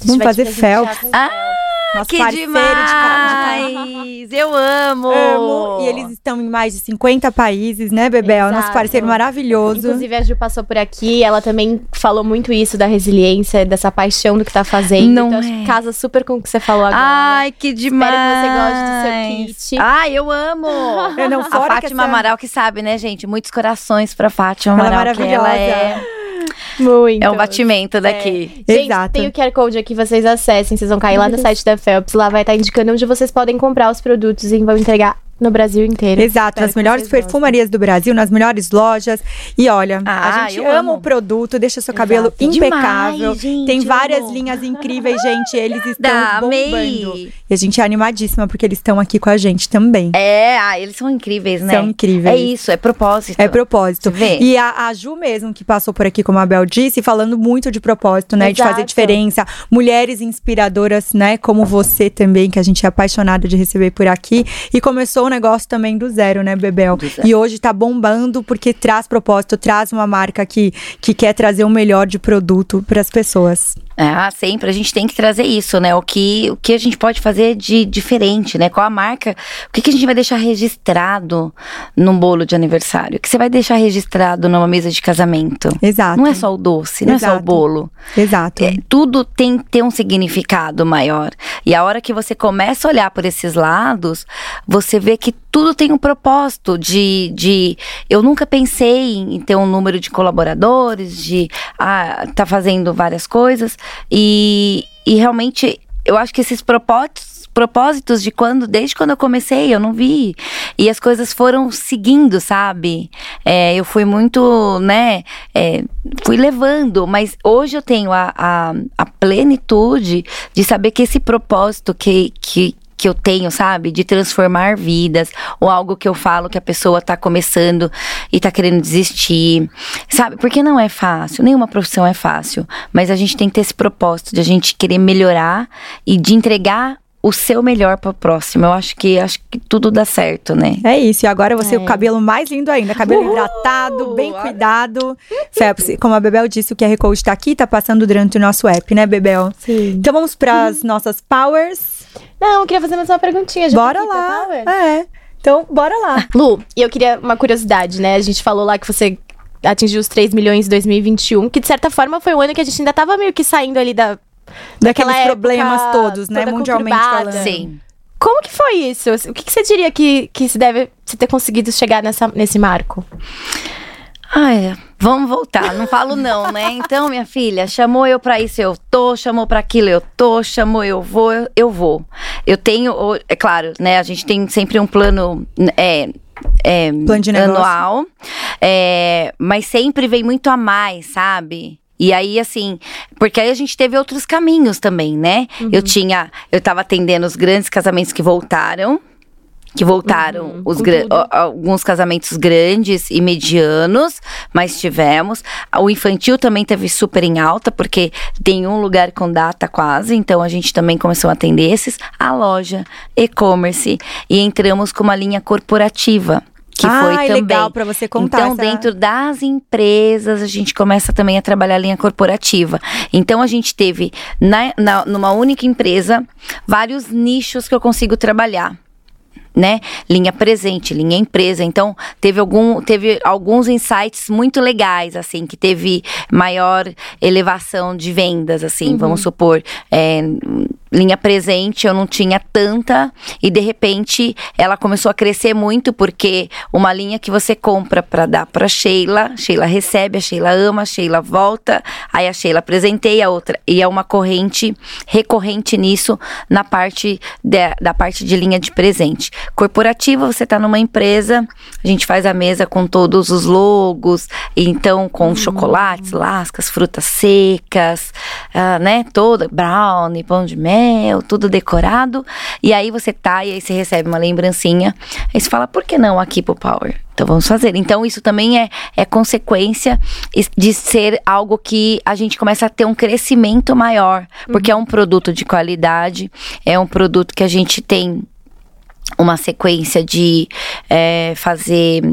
Vamos fazer felps. Ah, Nosso que parceiro de cara- de demais! Eu amo! Amo. E eles estão em mais de 50 países, né, Bebel? Nosso Exato. parceiro maravilhoso. Inclusive, a Ju passou por aqui, ela também falou muito isso da resiliência, dessa paixão do que tá fazendo. Não então, é. casa super com o que você falou agora. Ai, que demais! que você goste do seu kit. Ai, eu amo! Eu não, A fora que Fátima essa- Amaral que sabe, né, gente? Muitos corações pra Fátima Ela é Amaral. que ela é, maravilhosa. Muito. é um batimento daqui. Gente, Exato. tem o QR Code aqui, vocês acessem, vocês vão cair lá no site da Phelps, lá vai estar indicando onde vocês podem comprar os produtos e vão entregar no Brasil inteiro. Exato, nas melhores vocês gostem. perfumarias do Brasil, nas melhores lojas. E olha, Ah, a gente ama amo. o produto, deixa seu cabelo Exato. impecável. Demais, gente, Tem várias amo. linhas incríveis, gente. Eles estão Dá, bombando. amei. E a gente é animadíssima porque eles estão aqui com a gente também. É, ah, eles são incríveis, né? São incríveis. É isso, é propósito. É propósito. Vê? E a, a Ju mesmo, que passou por aqui, como a Bel disse, falando muito de propósito, né? De Exato. fazer diferença. Mulheres inspiradoras, né? Como você também, que a gente é apaixonado de receber por aqui. E começou negócio também do zero, né, Bebel? Zero. E hoje tá bombando porque traz propósito, traz uma marca que, que quer trazer o melhor de produto para as pessoas. Ah, sempre. A gente tem que trazer isso, né? O que, o que a gente pode fazer de diferente, né? Qual a marca? O que, que a gente vai deixar registrado num bolo de aniversário? O que você vai deixar registrado numa mesa de casamento? Exato. Não é só o doce, não é só o Exato. bolo. Exato. É, tudo tem que ter um significado maior. E a hora que você começa a olhar por esses lados, você vê que tudo tem um propósito de. de eu nunca pensei em ter um número de colaboradores, de ah, tá fazendo várias coisas. E, e realmente eu acho que esses propósitos. Propósitos de quando, desde quando eu comecei, eu não vi. E as coisas foram seguindo, sabe? É, eu fui muito, né? é, fui levando, mas hoje eu tenho a, a, a plenitude de saber que esse propósito que, que, que eu tenho, sabe? De transformar vidas, ou algo que eu falo que a pessoa tá começando e tá querendo desistir, sabe? Porque não é fácil, nenhuma profissão é fácil, mas a gente tem que ter esse propósito de a gente querer melhorar e de entregar o seu melhor para o próximo. Eu acho que acho que tudo dá certo, né? É isso, e agora você É. com o cabelo mais lindo ainda, cabelo Uhul! hidratado, bem cuidado. Phelps, como a Bebel disse, o QR Code tá aqui, tá passando durante o nosso app, né, Bebel? Sim. Então vamos para as nossas powers. Não, eu queria fazer mais uma perguntinha. Já bora lá. Power? É. Então, bora lá. Lu, e eu queria uma curiosidade, né? A gente falou lá que você atingiu os 3 milhões em 2021, que de certa forma foi um ano que a gente ainda tava meio que saindo ali da. Daqueles época problemas todos, né, mundialmente conturbada. falando. Sim. Como que foi isso? O que, que você diria que, que se deve você ter conseguido chegar nessa, nesse marco? Ai, vamos voltar, não falo não, né? Então, minha filha, chamou eu pra isso, eu tô, chamou pra aquilo, eu tô, chamou eu vou, eu, eu vou. Eu tenho, é claro, né? A gente tem sempre um plano, é, é, Plano de negócio. anual, é, mas sempre vem muito a mais, sabe? E aí, assim, porque aí a gente teve outros caminhos também, né? Eu tinha, eu tava atendendo os grandes casamentos que voltaram, que voltaram Uhum, os alguns casamentos grandes e medianos, mas tivemos. O infantil também teve super em alta, porque tem um lugar com data quase, então a gente também começou a atender esses. A loja, e-commerce, e entramos com uma linha corporativa. Que Ai, foi também. legal pra você contar Então, essa- dentro das empresas, a gente começa também a trabalhar a linha corporativa. Então, a gente teve, na, na- numa única empresa, vários nichos que eu consigo trabalhar né? Linha presente, linha empresa. Então, teve, algum, teve alguns insights muito legais, assim, que teve maior elevação de vendas, assim, uhum. vamos supor. É, linha presente eu não tinha tanta e de repente ela começou a crescer muito porque uma linha que você compra para dar para Sheila, Sheila recebe, a Sheila ama, a Sheila volta, aí a Sheila presenteia a outra e é uma corrente recorrente nisso na parte de, da parte de linha de presente. Corporativa, você está numa empresa, a gente faz a mesa com todos os logos, então com uhum. chocolates, lascas, frutas secas, uh, né, toda brownie, pão de mel anel, tudo decorado. E aí você tá, e aí você recebe uma lembrancinha. Aí você fala, por que não aqui pro Power? Então vamos fazer. Então isso também é, é consequência de ser algo que a gente começa a ter um crescimento maior. Porque uhum. é um produto de qualidade, é um produto que a gente tem uma sequência de é, fazer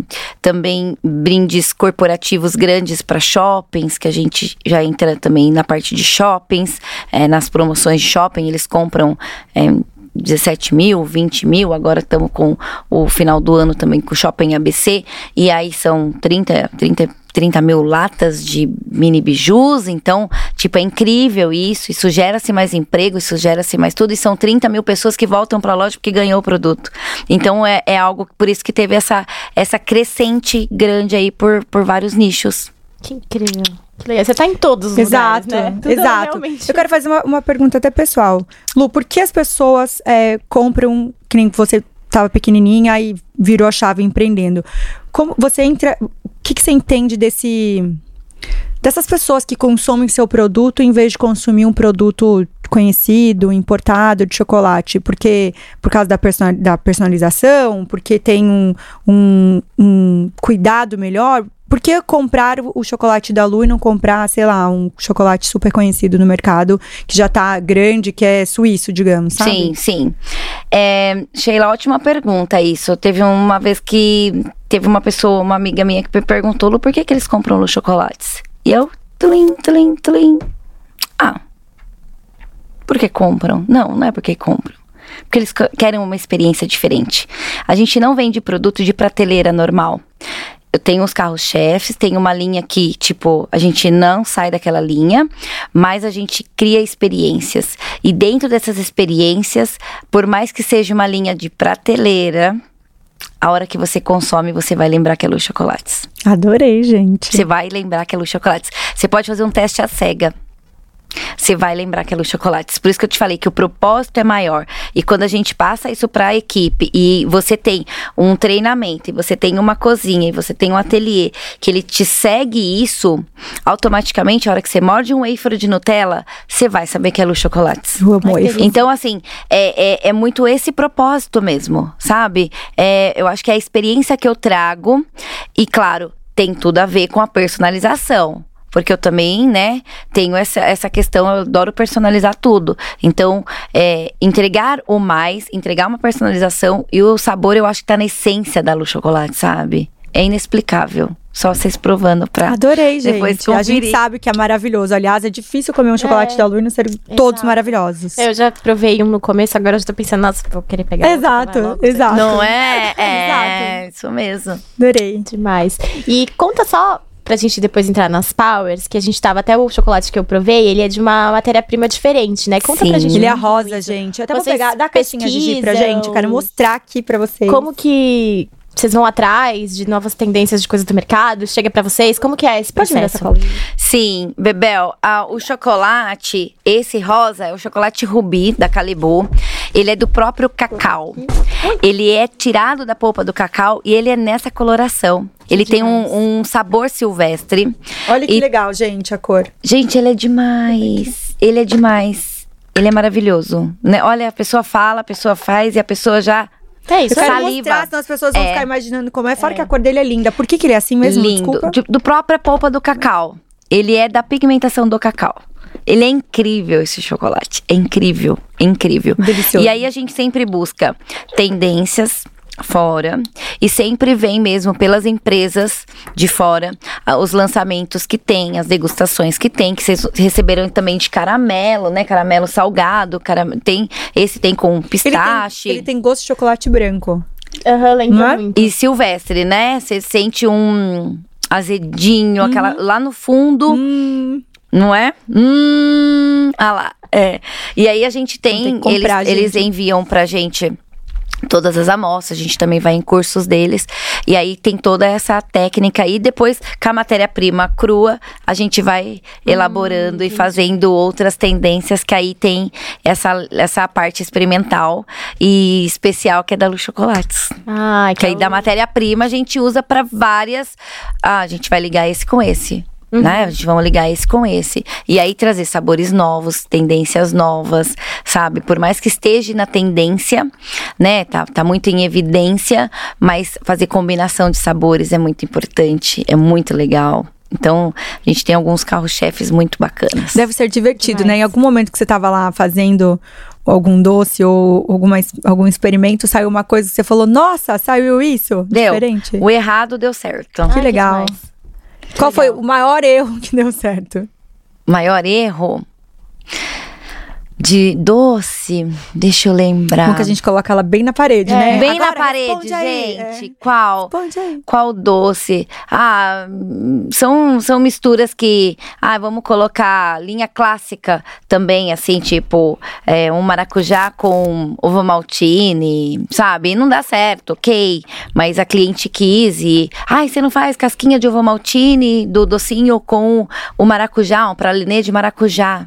também brindes corporativos grandes para shoppings, que a gente já entra também na parte de shoppings, é, nas promoções de shopping, eles compram. É, 17 mil, 20 mil, agora estamos com o final do ano também com o Shopping ABC, e aí são 30, 30 30 mil latas de mini bijus, então, tipo, é incrível isso, isso gera-se mais emprego, isso gera-se mais tudo, e são 30 mil pessoas que voltam para a loja porque ganhou o produto. Então, é, é algo, por isso que teve essa, essa crescente grande aí por, por vários nichos. Que incrível. Que legal. Você tá em todos os exato, lugares, né? exato. Realmente... Eu quero fazer uma, uma, pergunta até pessoal. Lu, por que as pessoas é, compram, que nem você estava pequenininha e virou a chave empreendendo? Como você entra que, que você entende desse dessas pessoas que consomem seu produto em vez de consumir um produto conhecido, importado de chocolate, porque por causa da, person da personalização, porque tem um, um, um cuidado melhor, por que comprar o chocolate da Lu e não comprar, sei lá, um chocolate super conhecido no mercado, que já tá grande, que é suíço, digamos, sabe? Sim, sim. É, Sheila, ótima pergunta isso. Teve uma vez que teve uma pessoa, uma amiga minha, que me perguntou, Lu, por que, que eles compram Lu chocolates? E eu, tlim, tlim, tlim. Ah, por que compram? Não, não é porque compram porque eles querem uma experiência diferente. A gente não vende produto de prateleira normal eu tenho os carros-chefes, tem uma linha que, tipo, a gente não sai daquela linha, mas a gente cria experiências. E dentro dessas experiências, por mais que seja uma linha de prateleira, a hora que você consome, você vai lembrar que é Lu Chocolates. Adorei, gente. Você vai lembrar que é Lu Chocolates. Você pode fazer um teste à cega você vai lembrar que é Luz Chocolates. Por isso que eu te falei que o propósito é maior. E quando a gente passa isso para a equipe e você tem um treinamento, e você tem uma cozinha, e você tem um ateliê, que ele te segue isso, automaticamente, a hora que você morde um wafer de Nutella, você vai saber que é Luz Chocolates. Eu amo Ai, então, assim, é, é, é, muito esse propósito mesmo, sabe? É, eu acho que é a experiência que eu trago. E, claro, tem tudo a ver com a personalização. Porque eu também, né, tenho essa, essa questão, eu adoro personalizar tudo. Então, é, entregar o mais, entregar uma personalização e o sabor eu acho que tá na essência da Lu Chocolate, sabe? É inexplicável. Só vocês provando pra. Adorei, gente. Depois conferir. A gente sabe que é maravilhoso. Aliás, é difícil comer um chocolate é, da Lu e não ser exato. todos maravilhosos. Eu já provei um no começo, agora eu já tô pensando, nossa, vou querer pegar. Exato, logo, exato. Não é? É, exato. isso mesmo. Adorei. Demais. E conta só pra gente depois entrar nas powers, que a gente tava até o chocolate que eu provei, ele é de uma matéria-prima diferente, né? Conta Sim. pra gente. Ele é rosa, gente. Eu até vocês vou pegar, dá a caixinha de pra gente, quero mostrar aqui pra vocês. Como que vocês vão atrás de novas tendências de coisas do mercado? Chega para vocês? Como que é esse processo? Sim, Bebel, o chocolate, esse rosa é o chocolate rubi da Calibu. Ele é do próprio cacau. Ele é tirado da polpa do cacau e ele é nessa coloração. Ele tem um, um, sabor silvestre. Olha que e... legal, gente, a cor. Gente, ele é demais. Ele é demais. Ele é maravilhoso. Né? Olha, a pessoa fala, a pessoa faz e a pessoa já é isso, eu quero saliva. mostrar, senão as pessoas vão é. ficar imaginando como é. Fora é. que a cor dele é linda. Por que, que ele é assim mesmo? Lindo. De, do própria polpa do cacau. Ele é da pigmentação do cacau. Ele é incrível esse chocolate. É incrível, incrível. Delicioso. E aí a gente sempre busca tendências fora E sempre vem mesmo pelas empresas de fora ah, os lançamentos que tem, as degustações que tem, que vocês receberam também de caramelo, né? Caramelo salgado, caram... tem esse tem com pistache. Ele tem, ele tem gosto de chocolate branco. Aham, lembra Não é? muito. E silvestre, né? Você sente um azedinho, aquela lá no fundo, Hum, não é? Hum, ah lá, é. E aí a gente tem, Tem que eles, eles gente. enviam pra gente todas as amostras, a gente também vai em cursos deles. E aí tem toda essa técnica e depois com a matéria-prima crua, a gente vai elaborando e fazendo outras tendências que aí tem essa essa parte experimental e especial que é da Lu Chocolates. Ai, Que aí da matéria-prima a gente usa pra várias. Ah, a gente vai ligar esse com esse. Né? A gente vai ligar esse com esse. E aí trazer sabores novos, tendências novas, sabe? Por mais que esteja na tendência, né? Tá, tá muito em evidência, mas fazer combinação de sabores é muito importante, é muito legal. Então, a gente tem alguns carros-chefes muito bacanas. deve ser divertido, né? Em algum momento que você tava lá fazendo algum doce ou alguma, algum experimento, saiu uma coisa que você falou, nossa, saiu isso? Deu. Diferente. O errado deu certo. Que legal. demais. Qual foi o maior erro que deu certo? Maior erro de doce, deixa eu lembrar. Como que a gente coloca ela bem na parede, É. né? Bem na Agora, parede, responde aí. gente. É. Qual? Qual doce? Ah, são, são misturas que. Ah, vamos colocar linha clássica também, assim, tipo, é, um maracujá com ovo maltine, sabe? Não dá certo, ok. Mas a cliente quis e. Ai, você não faz casquinha de ovo maltine do docinho com o maracujá, um pralinê de maracujá?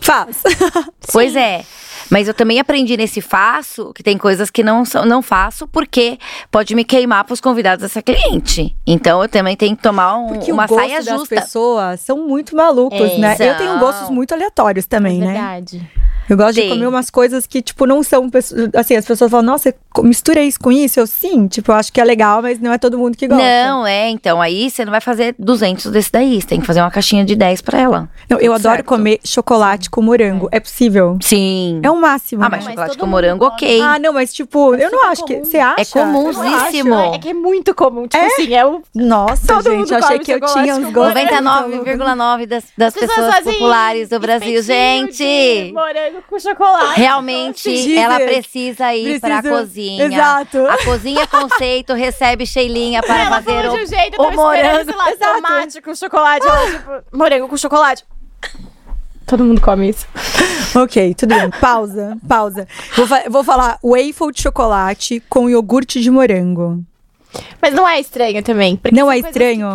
Faz. Pois é. Mas eu também aprendi nesse faço que tem coisas que não, são- não faço porque pode me queimar pros convidados dessa cliente. Então eu também tenho que tomar um- Porque uma o gosto saia das justa. pessoas são muito malucos, É, né? Eu tenho gostos muito aleatórios também, É né? verdade. Eu gosto de Tem. comer umas coisas que, tipo, não são. Assim, as pessoas falam, nossa, mistura isso com isso? Eu sim, tipo, eu acho que é legal, mas não é todo mundo que gosta. Não, é, então aí você não vai fazer 200 desse daí, você tem que fazer uma caixinha de 10 pra ela. Não, eu Tudo adoro certo. comer chocolate com morango. É possível? Sim. É o máximo. Ah, mas Mas chocolate com morango, ok. Ah, não, mas tipo, eu não super acho que. comum. Você acha? É comunsíssimo. É que é muito comum. Tipo assim, é o. Nossa, Todo gente, mundo eu achei que eu tinha uns gostos. morango. 99,9% das, das As pessoas pessoas populares do Brasil, de gente. Morango com chocolate. Realmente, ela precisa ir pra Precisa- cozinha. Exato. A cozinha conceito recebe Sheilinha para ela fazer falou o, de um jeito, eu o tava esperando, morango. lá, Exato. tomate com chocolate. Ela, tipo, morango com chocolate. Todo mundo come isso. Ok, tudo bem. Pausa, pausa. Vou, fa- vou falar waffle de chocolate com iogurte de morango. Mas não é estranho também. porque Não é estranho?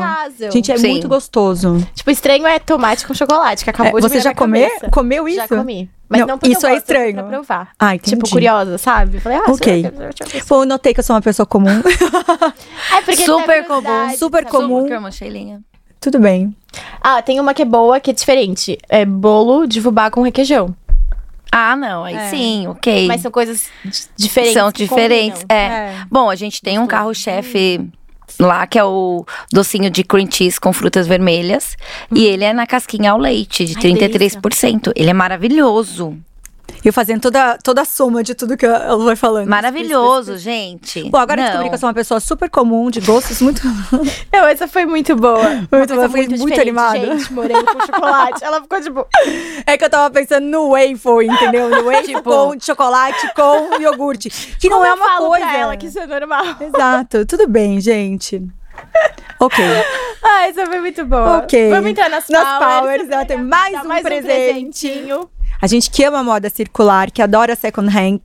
Gente, é Sim. muito gostoso. Tipo, estranho é tomate com chocolate, que acabou É, de você já na come, cabeça. comeu isso? Já comi. Mas Não, não, porque isso eu é gosto, fui estranho. Pra provar. Ah, entendi. Tipo, curiosa, sabe? Eu Falei, ah, Ok. será deixa eu notei que eu sou uma pessoa comum. É porque Super comum, super sabe? comum. Super comum, Sheilinha. Tudo bem. Ah, tem uma que é boa, que é diferente. É bolo de fubá com requeijão. Ah, não, aí É. sim, ok. Mas são coisas diferentes. São diferentes. É. É. Bom, a gente tem um carro-chefe lá que é o docinho de cream cheese com frutas vermelhas. E ele é na casquinha ao leite, de Ai, 33%. Ele é maravilhoso. Eu fazendo toda, toda a soma de tudo que ela vai falando. Maravilhoso, gente. Pô, agora eu Não. descobri que eu sou uma pessoa super comum, de gostos muito. Não, essa foi muito boa. Muito boa, fui muito diferente, animada. Gente, morango com chocolate. Ela ficou tipo. É que eu tava pensando no waffle, entendeu? No waffle Tipo- com chocolate com iogurte. Que não como é eu uma falo coisa. Pra ela que isso é normal. Exato, tudo bem, gente. Ok. Ah, essa foi muito boa. Ok. Vamos entrar nas, Nas powers. powers, ela tem mais um presente. presentinho. A gente que ama moda circular, que adora second hand.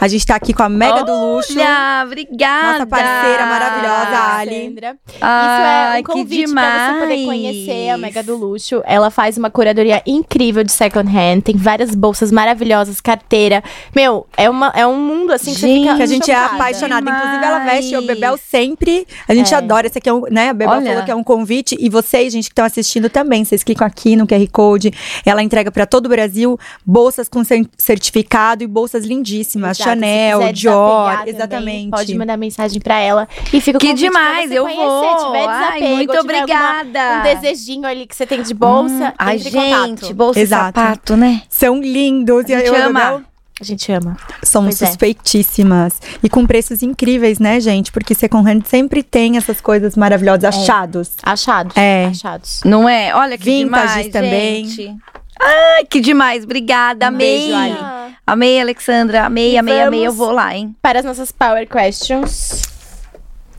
A gente tá aqui com a Mega do Luxo. Olha, obrigada. Nossa parceira maravilhosa, Ali. Sandra. Ai, Isso é um convite pra você poder demais. conhecer a Mega do Luxo. Ela faz uma curadoria incrível de second hand. Tem várias bolsas maravilhosas, carteira. Meu, é, uma, é um mundo assim que você Gente, fica Que a gente é apaixonada. Inclusive, ela veste o Demais. Bebel sempre. A gente É. adora. Esse aqui é um, né? A Bebel Olha. falou que é um convite. E vocês, gente, que estão assistindo também. Vocês clicam aqui no QR Code. Ela entrega pra todo o Brasil bolsas com cer- certificado e bolsas lindíssimas. Exato, Chanel, Dior. desapegar também, Exatamente. Pode mandar mensagem pra ela. E fica Que demais, você eu conhecer. vou. Tiver Ai, desapego, muito tiver alguma- obrigada. um desejinho ali que você tem de bolsa, Hum, ai, gente, contato. bolsa e Exato. sapato, né? São lindos. A gente eu, ama. A gente ama. Somos Pois é. suspeitíssimas. E com preços incríveis, né, gente? Porque second hand sempre tem essas coisas maravilhosas, achados. Achados. É. Achados. Não é? Olha que Vintage demais, também. gente. Ai, que demais. Obrigada, Um amei. beijo, Ali. Amei, Alexandra. Amei, E amei, amei. Eu vou lá, hein? Para as nossas Power Questions.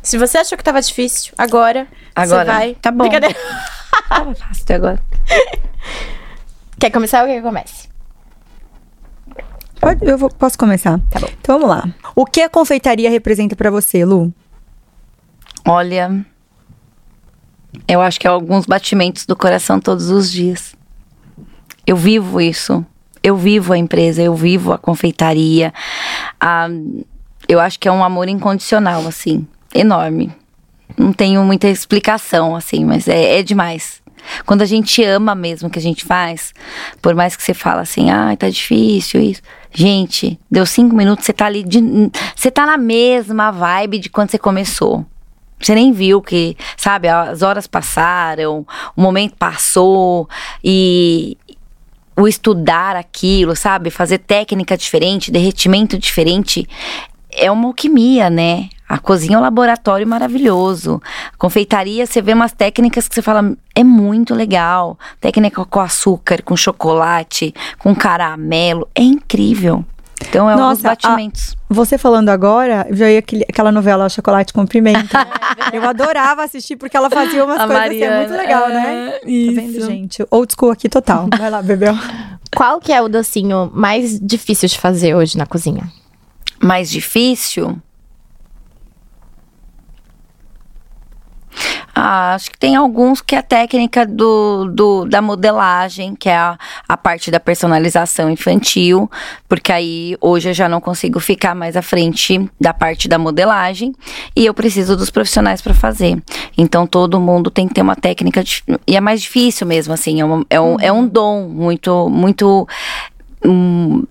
Se você achou que tava difícil, agora, Agora, você vai. tá bom. Brincadeira. Tava fácil até agora. Quer começar ou quer que eu comece? Pode- eu vou- posso começar? Tá bom. Então vamos lá. O que a confeitaria representa pra você, Lu? Olha, eu acho que é alguns batimentos do coração todos os dias. Eu vivo isso. Eu vivo a empresa, eu vivo a confeitaria. Ah, eu acho que é um amor incondicional, assim, enorme. Não tenho muita explicação, assim, mas é, é demais. Quando a gente ama mesmo o que a gente faz, por mais que você fala assim, ah, tá difícil isso. Gente, deu cinco minutos, você tá ali, de, você tá na mesma vibe de quando você começou. Você nem viu que, sabe, as horas passaram, o momento passou e o estudar aquilo, sabe, fazer técnica diferente, derretimento diferente, é uma alquimia, né? A cozinha é um laboratório maravilhoso. A confeitaria, você vê umas técnicas que você fala, é muito legal. Técnica com açúcar, com chocolate, com caramelo, é incrível. Então, é um dos Nossa, a- batimentos. Você falando agora, já ia aquele- aquela novela Chocolate com Pimenta. eu adorava assistir porque ela fazia umas A coisas assim, é muito Mariana, legal, né? é, Tá vendo, isso. gente? Old school aqui total. Vai lá, Bebel. Qual que é o docinho mais difícil de fazer hoje na cozinha? mais difícil? Ah, acho que tem alguns que é a técnica do, do- da modelagem, que é a, a parte da personalização infantil, porque aí hoje eu já não consigo ficar mais à frente da parte da modelagem e eu preciso dos profissionais para fazer. Então todo mundo tem que ter uma técnica, dif- e é mais difícil mesmo, assim, é, uma- é um, é um dom muito, muito. hum,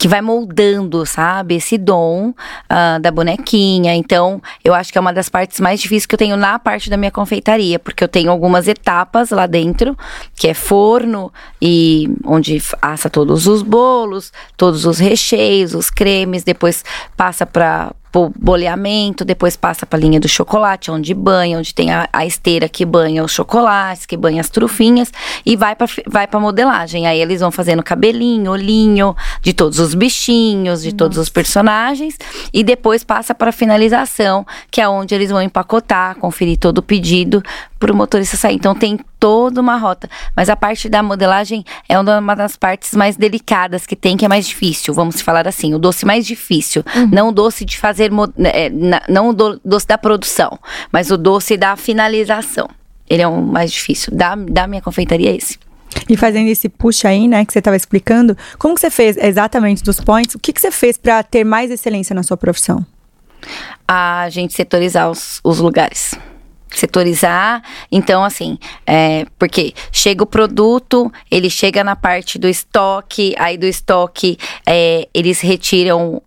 que vai moldando, sabe, esse dom ah, da bonequinha. Então, eu acho que é uma das partes mais difíceis que eu tenho na parte da minha confeitaria, porque eu tenho algumas etapas lá dentro, que é forno e onde assa todos os bolos, todos os recheios, os cremes, depois passa para boleamento, depois passa para a linha do chocolate, onde banha, onde tem a, a esteira que banha os chocolates, que banha as trufinhas e vai para vai para modelagem. Aí eles vão fazendo cabelinho, olhinho de todos os bichinhos, de todos os personagens e depois passa para finalização, que é onde eles vão empacotar, conferir todo o pedido para o motorista sair. Então tem toda uma rota, mas a parte da modelagem é uma das partes mais delicadas que tem, que é mais difícil, vamos falar assim, o doce mais difícil, não o doce de fazer, mo- é, não o do- doce da produção, mas o doce da finalização. Ele é o mais difícil. Da, da minha confeitaria é esse. E fazendo esse push aí, né, que você estava explicando, como que você fez exatamente dos points? O que, que você fez para ter mais excelência na sua profissão? a gente setorizar os, os lugares. Setorizar, então assim, é, porque chega o produto, ele chega na parte do estoque, aí do estoque é, eles retiram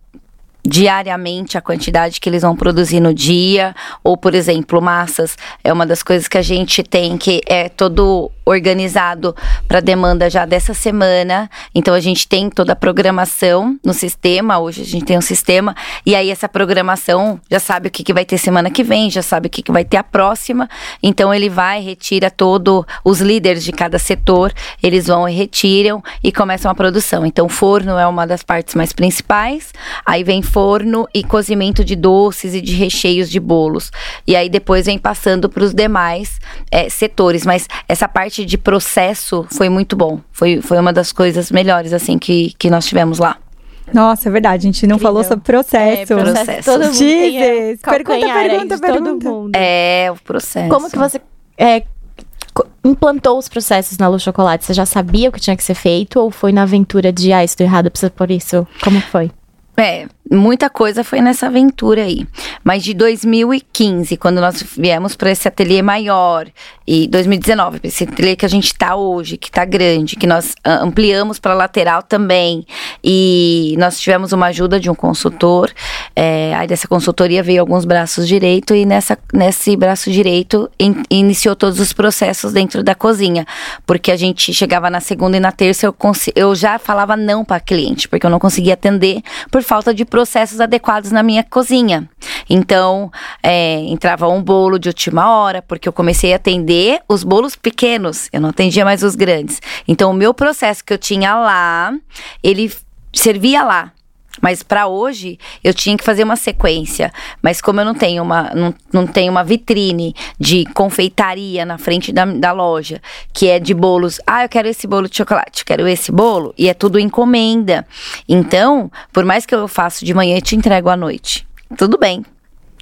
diariamente a quantidade que eles vão produzir no dia, ou por exemplo, massas é uma das coisas que a gente tem que é todo organizado para demanda já dessa semana. Então a gente tem toda a programação no sistema, hoje a gente tem um sistema e aí essa programação já sabe o que, que vai ter semana que vem, já sabe o que, que vai ter a próxima. Então ele vai retira todo os líderes de cada setor, eles vão e retiram e começam a produção. Então forno é uma das partes mais principais. Aí vem forno e cozimento de doces e de recheios de bolos. E aí depois vem passando para os demais eh, setores. Mas essa parte de processo foi muito bom. Foi, foi uma das coisas melhores, assim, que, que nós tivemos lá. Nossa, é verdade, a gente não Incrível. falou sobre processo. É, processo. Todo mundo tem, é, Jesus, pergunta, pergunta, de todo pergunta. mundo. É, o processo. Como que você é, implantou os processos na Lu Chocolate? Você já sabia o que tinha que ser feito ou foi na aventura de, ah, estou errado, precisa por isso? Como foi? É, muita coisa foi nessa aventura aí. Mas de 2015, quando nós viemos para esse ateliê maior, e 2019, esse ateliê que a gente está hoje, que está grande, que nós ampliamos para lateral também, e nós tivemos uma ajuda de um consultor. É, aí dessa consultoria veio alguns braços direito e nessa, nesse braço direito in, iniciou todos os processos dentro da cozinha, porque a gente chegava na segunda e na terça eu, eu já falava não para cliente, porque eu não conseguia atender por falta de processos adequados na minha cozinha. Então, é, entrava um bolo de última hora, porque eu comecei a atender os bolos pequenos, eu não atendia mais os grandes. Então, o meu processo que eu tinha lá, ele servia lá. Mas para hoje eu tinha que fazer uma sequência. Mas como eu não tenho uma, não, não tenho uma vitrine de confeitaria na frente da, da loja, que é de bolos. Ah, eu quero esse bolo de chocolate, eu quero esse bolo, e é tudo encomenda. Então, por mais que eu faça de manhã, eu te entrego à noite. Tudo bem,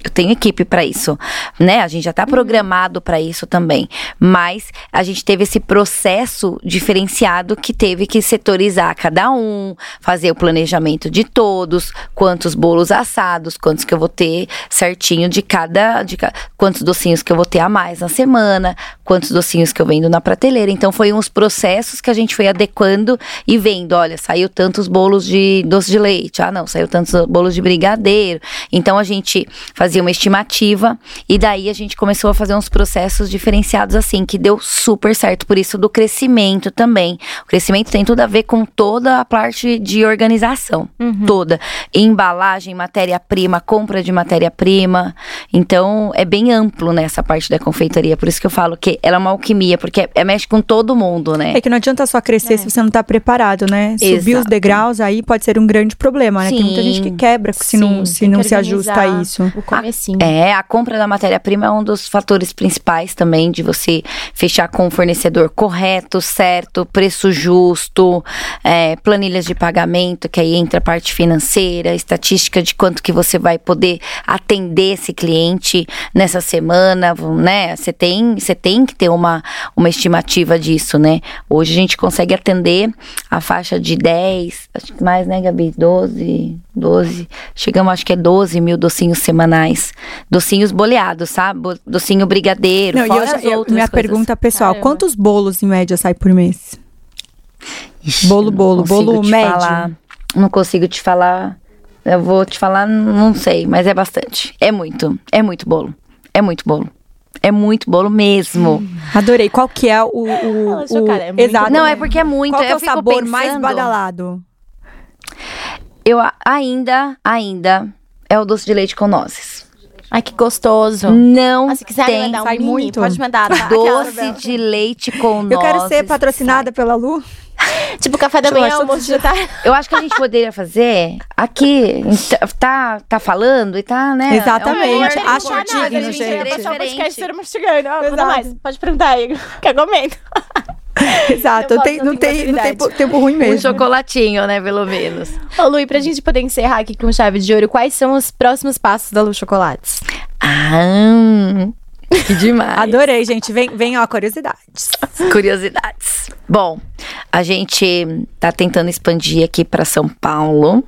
eu tenho equipe para isso, né? A gente já está programado para isso também. Mas a gente teve esse processo diferenciado que teve que setorizar cada um, fazer o planejamento de todos, quantos bolos assados, quantos que eu vou ter certinho de cada, de quantos docinhos que eu vou ter a mais na semana, quantos docinhos que eu vendo na prateleira. Então foi uns processos que a gente foi adequando e vendo, olha, saiu tantos bolos de doce de leite. Ah, não, saiu tantos bolos de brigadeiro. Então a gente fazia fazia uma estimativa e daí a gente começou a fazer uns processos diferenciados assim, que deu super certo. Por isso do crescimento também. O crescimento tem tudo a ver com toda a parte de organização, uhum. toda. Embalagem, matéria-prima, compra de matéria-prima. Então é bem amplo nessa parte da confeitaria. Por isso que eu falo que ela é uma alquimia, porque é, é mexe com todo mundo, né? É que não adianta só crescer é. se você não tá preparado, né? Exato. Subir os degraus aí pode ser um grande problema, né? Sim. Tem muita gente que quebra se Sim, não, se, não se ajusta a isso. O comecinho. É, a compra da matéria-prima é um dos fatores principais também de você fechar com o fornecedor correto, certo, preço justo, é, planilhas de pagamento, que aí entra a parte financeira, estatística de quanto que você vai poder atender esse cliente nessa semana, né? Você tem, você tem que ter uma, uma estimativa disso, né? Hoje a gente consegue atender a faixa de 10, acho que mais, né, Gabi? 12, 12, chegamos acho que é 12 mil docinhos semanais. Docinhos boleados, sabe? Docinho brigadeiro, Não, fora eu, as outras Minha coisas. pergunta pessoal, Caramba. quantos bolos em média sai por mês? Ixi, bolo, bolo, bolo médio? Falar, não consigo te falar. Eu vou te falar, não sei, mas é bastante. É muito, é muito bolo. É muito bolo. É muito bolo mesmo. Hum, adorei. Qual que é o. o, o... É Exato. Não, é porque é muito. Qual que é o sabor pensando... mais badalado? Eu ainda, ainda é o doce de leite com nozes. Ai, que gostoso. Não ah, se quiser tem. mandar um mini, muito. pode mandar. Tá? Doce de leite com nozes. Eu quero ser patrocinada sai. pela Lu. Tipo, café da manhã, almoço de tarde. Eu acho que a gente poderia fazer aqui, tá, tá falando e tá, né? Exatamente. É acho digno, gente. Pode perguntar aí, quer comendo. Exato, não tem, não, tem, não tem tempo ruim mesmo. Um chocolatinho, né, pelo menos. Ô, Lu, e pra gente poder encerrar aqui com chave de ouro, quais são os próximos passos da Lu Chocolates? Ah, que demais. Adorei, gente. Vem, vem ó, curiosidades. Curiosidades. Bom, a gente tá tentando expandir aqui para São Paulo.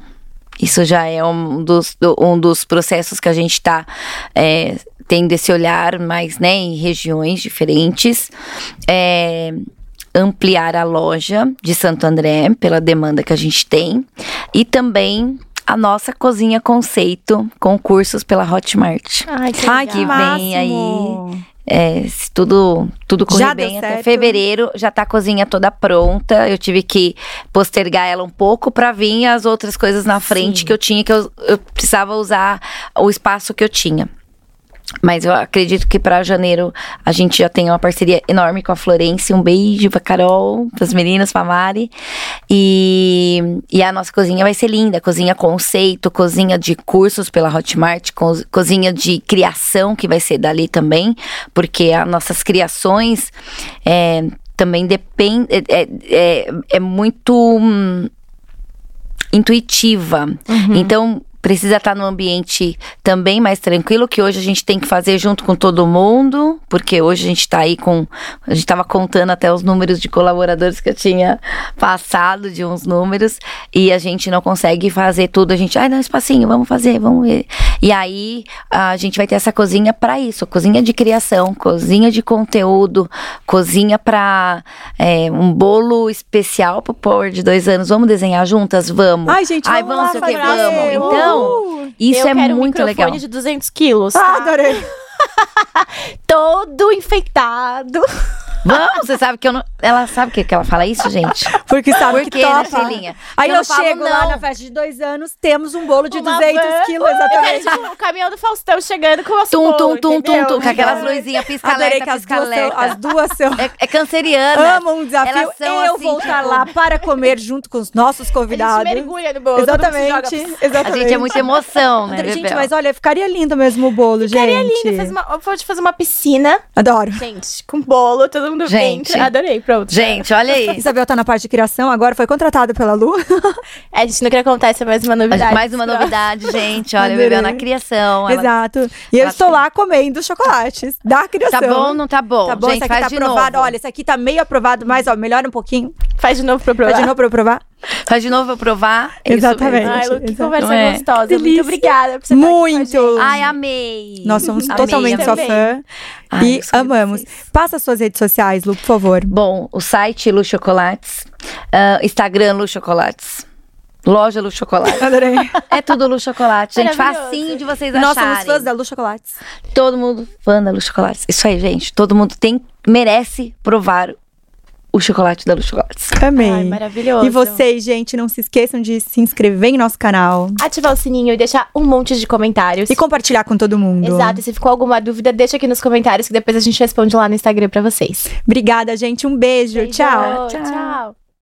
Isso já é um dos, um dos processos que a gente está é, tendo esse olhar mais né, em regiões diferentes. É, ampliar a loja de Santo André pela demanda que a gente tem e também a nossa cozinha conceito com cursos pela Hotmart. Ai, que, Ai, que vem aí. É, se tudo, tudo correr já bem até fevereiro, já tá a cozinha toda pronta. Eu tive que postergar ela um pouco para vir as outras coisas na frente Sim. que eu tinha, que eu, eu precisava usar o espaço que eu tinha. Mas eu acredito que para janeiro a gente já tem uma parceria enorme com a Florence. Um beijo pra Carol, pras meninas, pra Mari. E, e a nossa cozinha vai ser linda. Cozinha conceito, cozinha de cursos pela Hotmart, co cozinha de criação que vai ser dali também. Porque as nossas criações é, também dependem. É, é, é, é muito hum, intuitiva. Uhum. Então precisa estar no ambiente também mais tranquilo, que hoje a gente tem que fazer junto com todo mundo, porque hoje a gente tá aí com. A gente tava contando até os números de colaboradores que eu tinha passado de uns números, e a gente não consegue fazer tudo. A gente, ai, dá um espacinho, vamos fazer, vamos ver. E aí a gente vai ter essa cozinha para isso, cozinha de criação, cozinha de conteúdo, cozinha para é, um bolo especial pro Power de dois anos. Vamos desenhar juntas? Vamos. Ai, gente, Ai, vamos, vamos, lá o fazer. vamos. Uhul. Então, isso eu é quero muito um legal. microfone de 200 quilos, Ah, tá? adorei. Todo enfeitado. Vamos, você sabe que eu não. Ela sabe que, que ela fala isso, gente? Porque sabe Por que quê, né, topa. filhinha? Aí Eu eu, falo chego lá não. na festa de dois anos, temos um bolo de Uma 200 van. quilos, exatamente. o caminhão do Faustão chegando com as Tum, tum, tum, tum, tum, com aquelas luzinhas pisca-alerta, que as duas, são. É, é canceriana. Amam um desafio. Eu assim, vou estar tipo- lá para comer junto com os nossos A gente convidados. mergulha no bolo. joga. Exatamente, A exatamente. gente é muita emoção, né. Gente, Bebel? mas olha, ficaria lindo mesmo o bolo, Ficaria gente. lindo. Faz uma, pode fazer uma piscina, Adoro. gente, com bolo, todo mundo Gente. entra. Adorei, pronto. Gente, olha aí. Isabel tá na parte de criação, agora foi contratada pela Lu. É, a gente não quer contar essa mais uma novidade. Mais uma novidade, gente. Olha, Adorei. Bebel na criação. ela- Exato. E eu ela estou lá comendo chocolates da criação. Tá bom, não tá bom? Tá bom, gente, esse aqui faz tá aprovado. novo. Olha, esse aqui tá meio aprovado, mas ó, melhora um pouquinho. Faz de novo pra eu provar. Faz de novo pra eu provar. Faz de novo pra eu provar. Isso Exatamente. Ai, Lu, que Exato. conversa é? gostosa. Delícia. Muito obrigada por você Muito. Ai, amei. Nós somos Amei, totalmente sua fã. Ai, e amamos. vocês. Passa suas redes sociais, Lu, por favor. Bom, o site Lu Chocolates, ah, Instagram Lu Chocolates, loja Lu Chocolates. Adorei. É tudo Lu Chocolate, gente. Facinho de vocês Nós acharem. somos fãs da Lu Chocolates. Todo mundo fã da Lu Chocolates. Isso aí, gente. Todo mundo tem, merece provar o chocolate da Lu Chocolates. Amei. Ai, maravilhoso. E vocês, gente, não se esqueçam de se inscrever em nosso canal Ativar o sininho e deixar um monte de comentários. e compartilhar com todo mundo. Exato, e se ficou alguma dúvida, deixa aqui nos comentários que depois a gente responde lá no Instagram pra vocês. Obrigada, gente. Um beijo. Tchau. Tchau. Tchau.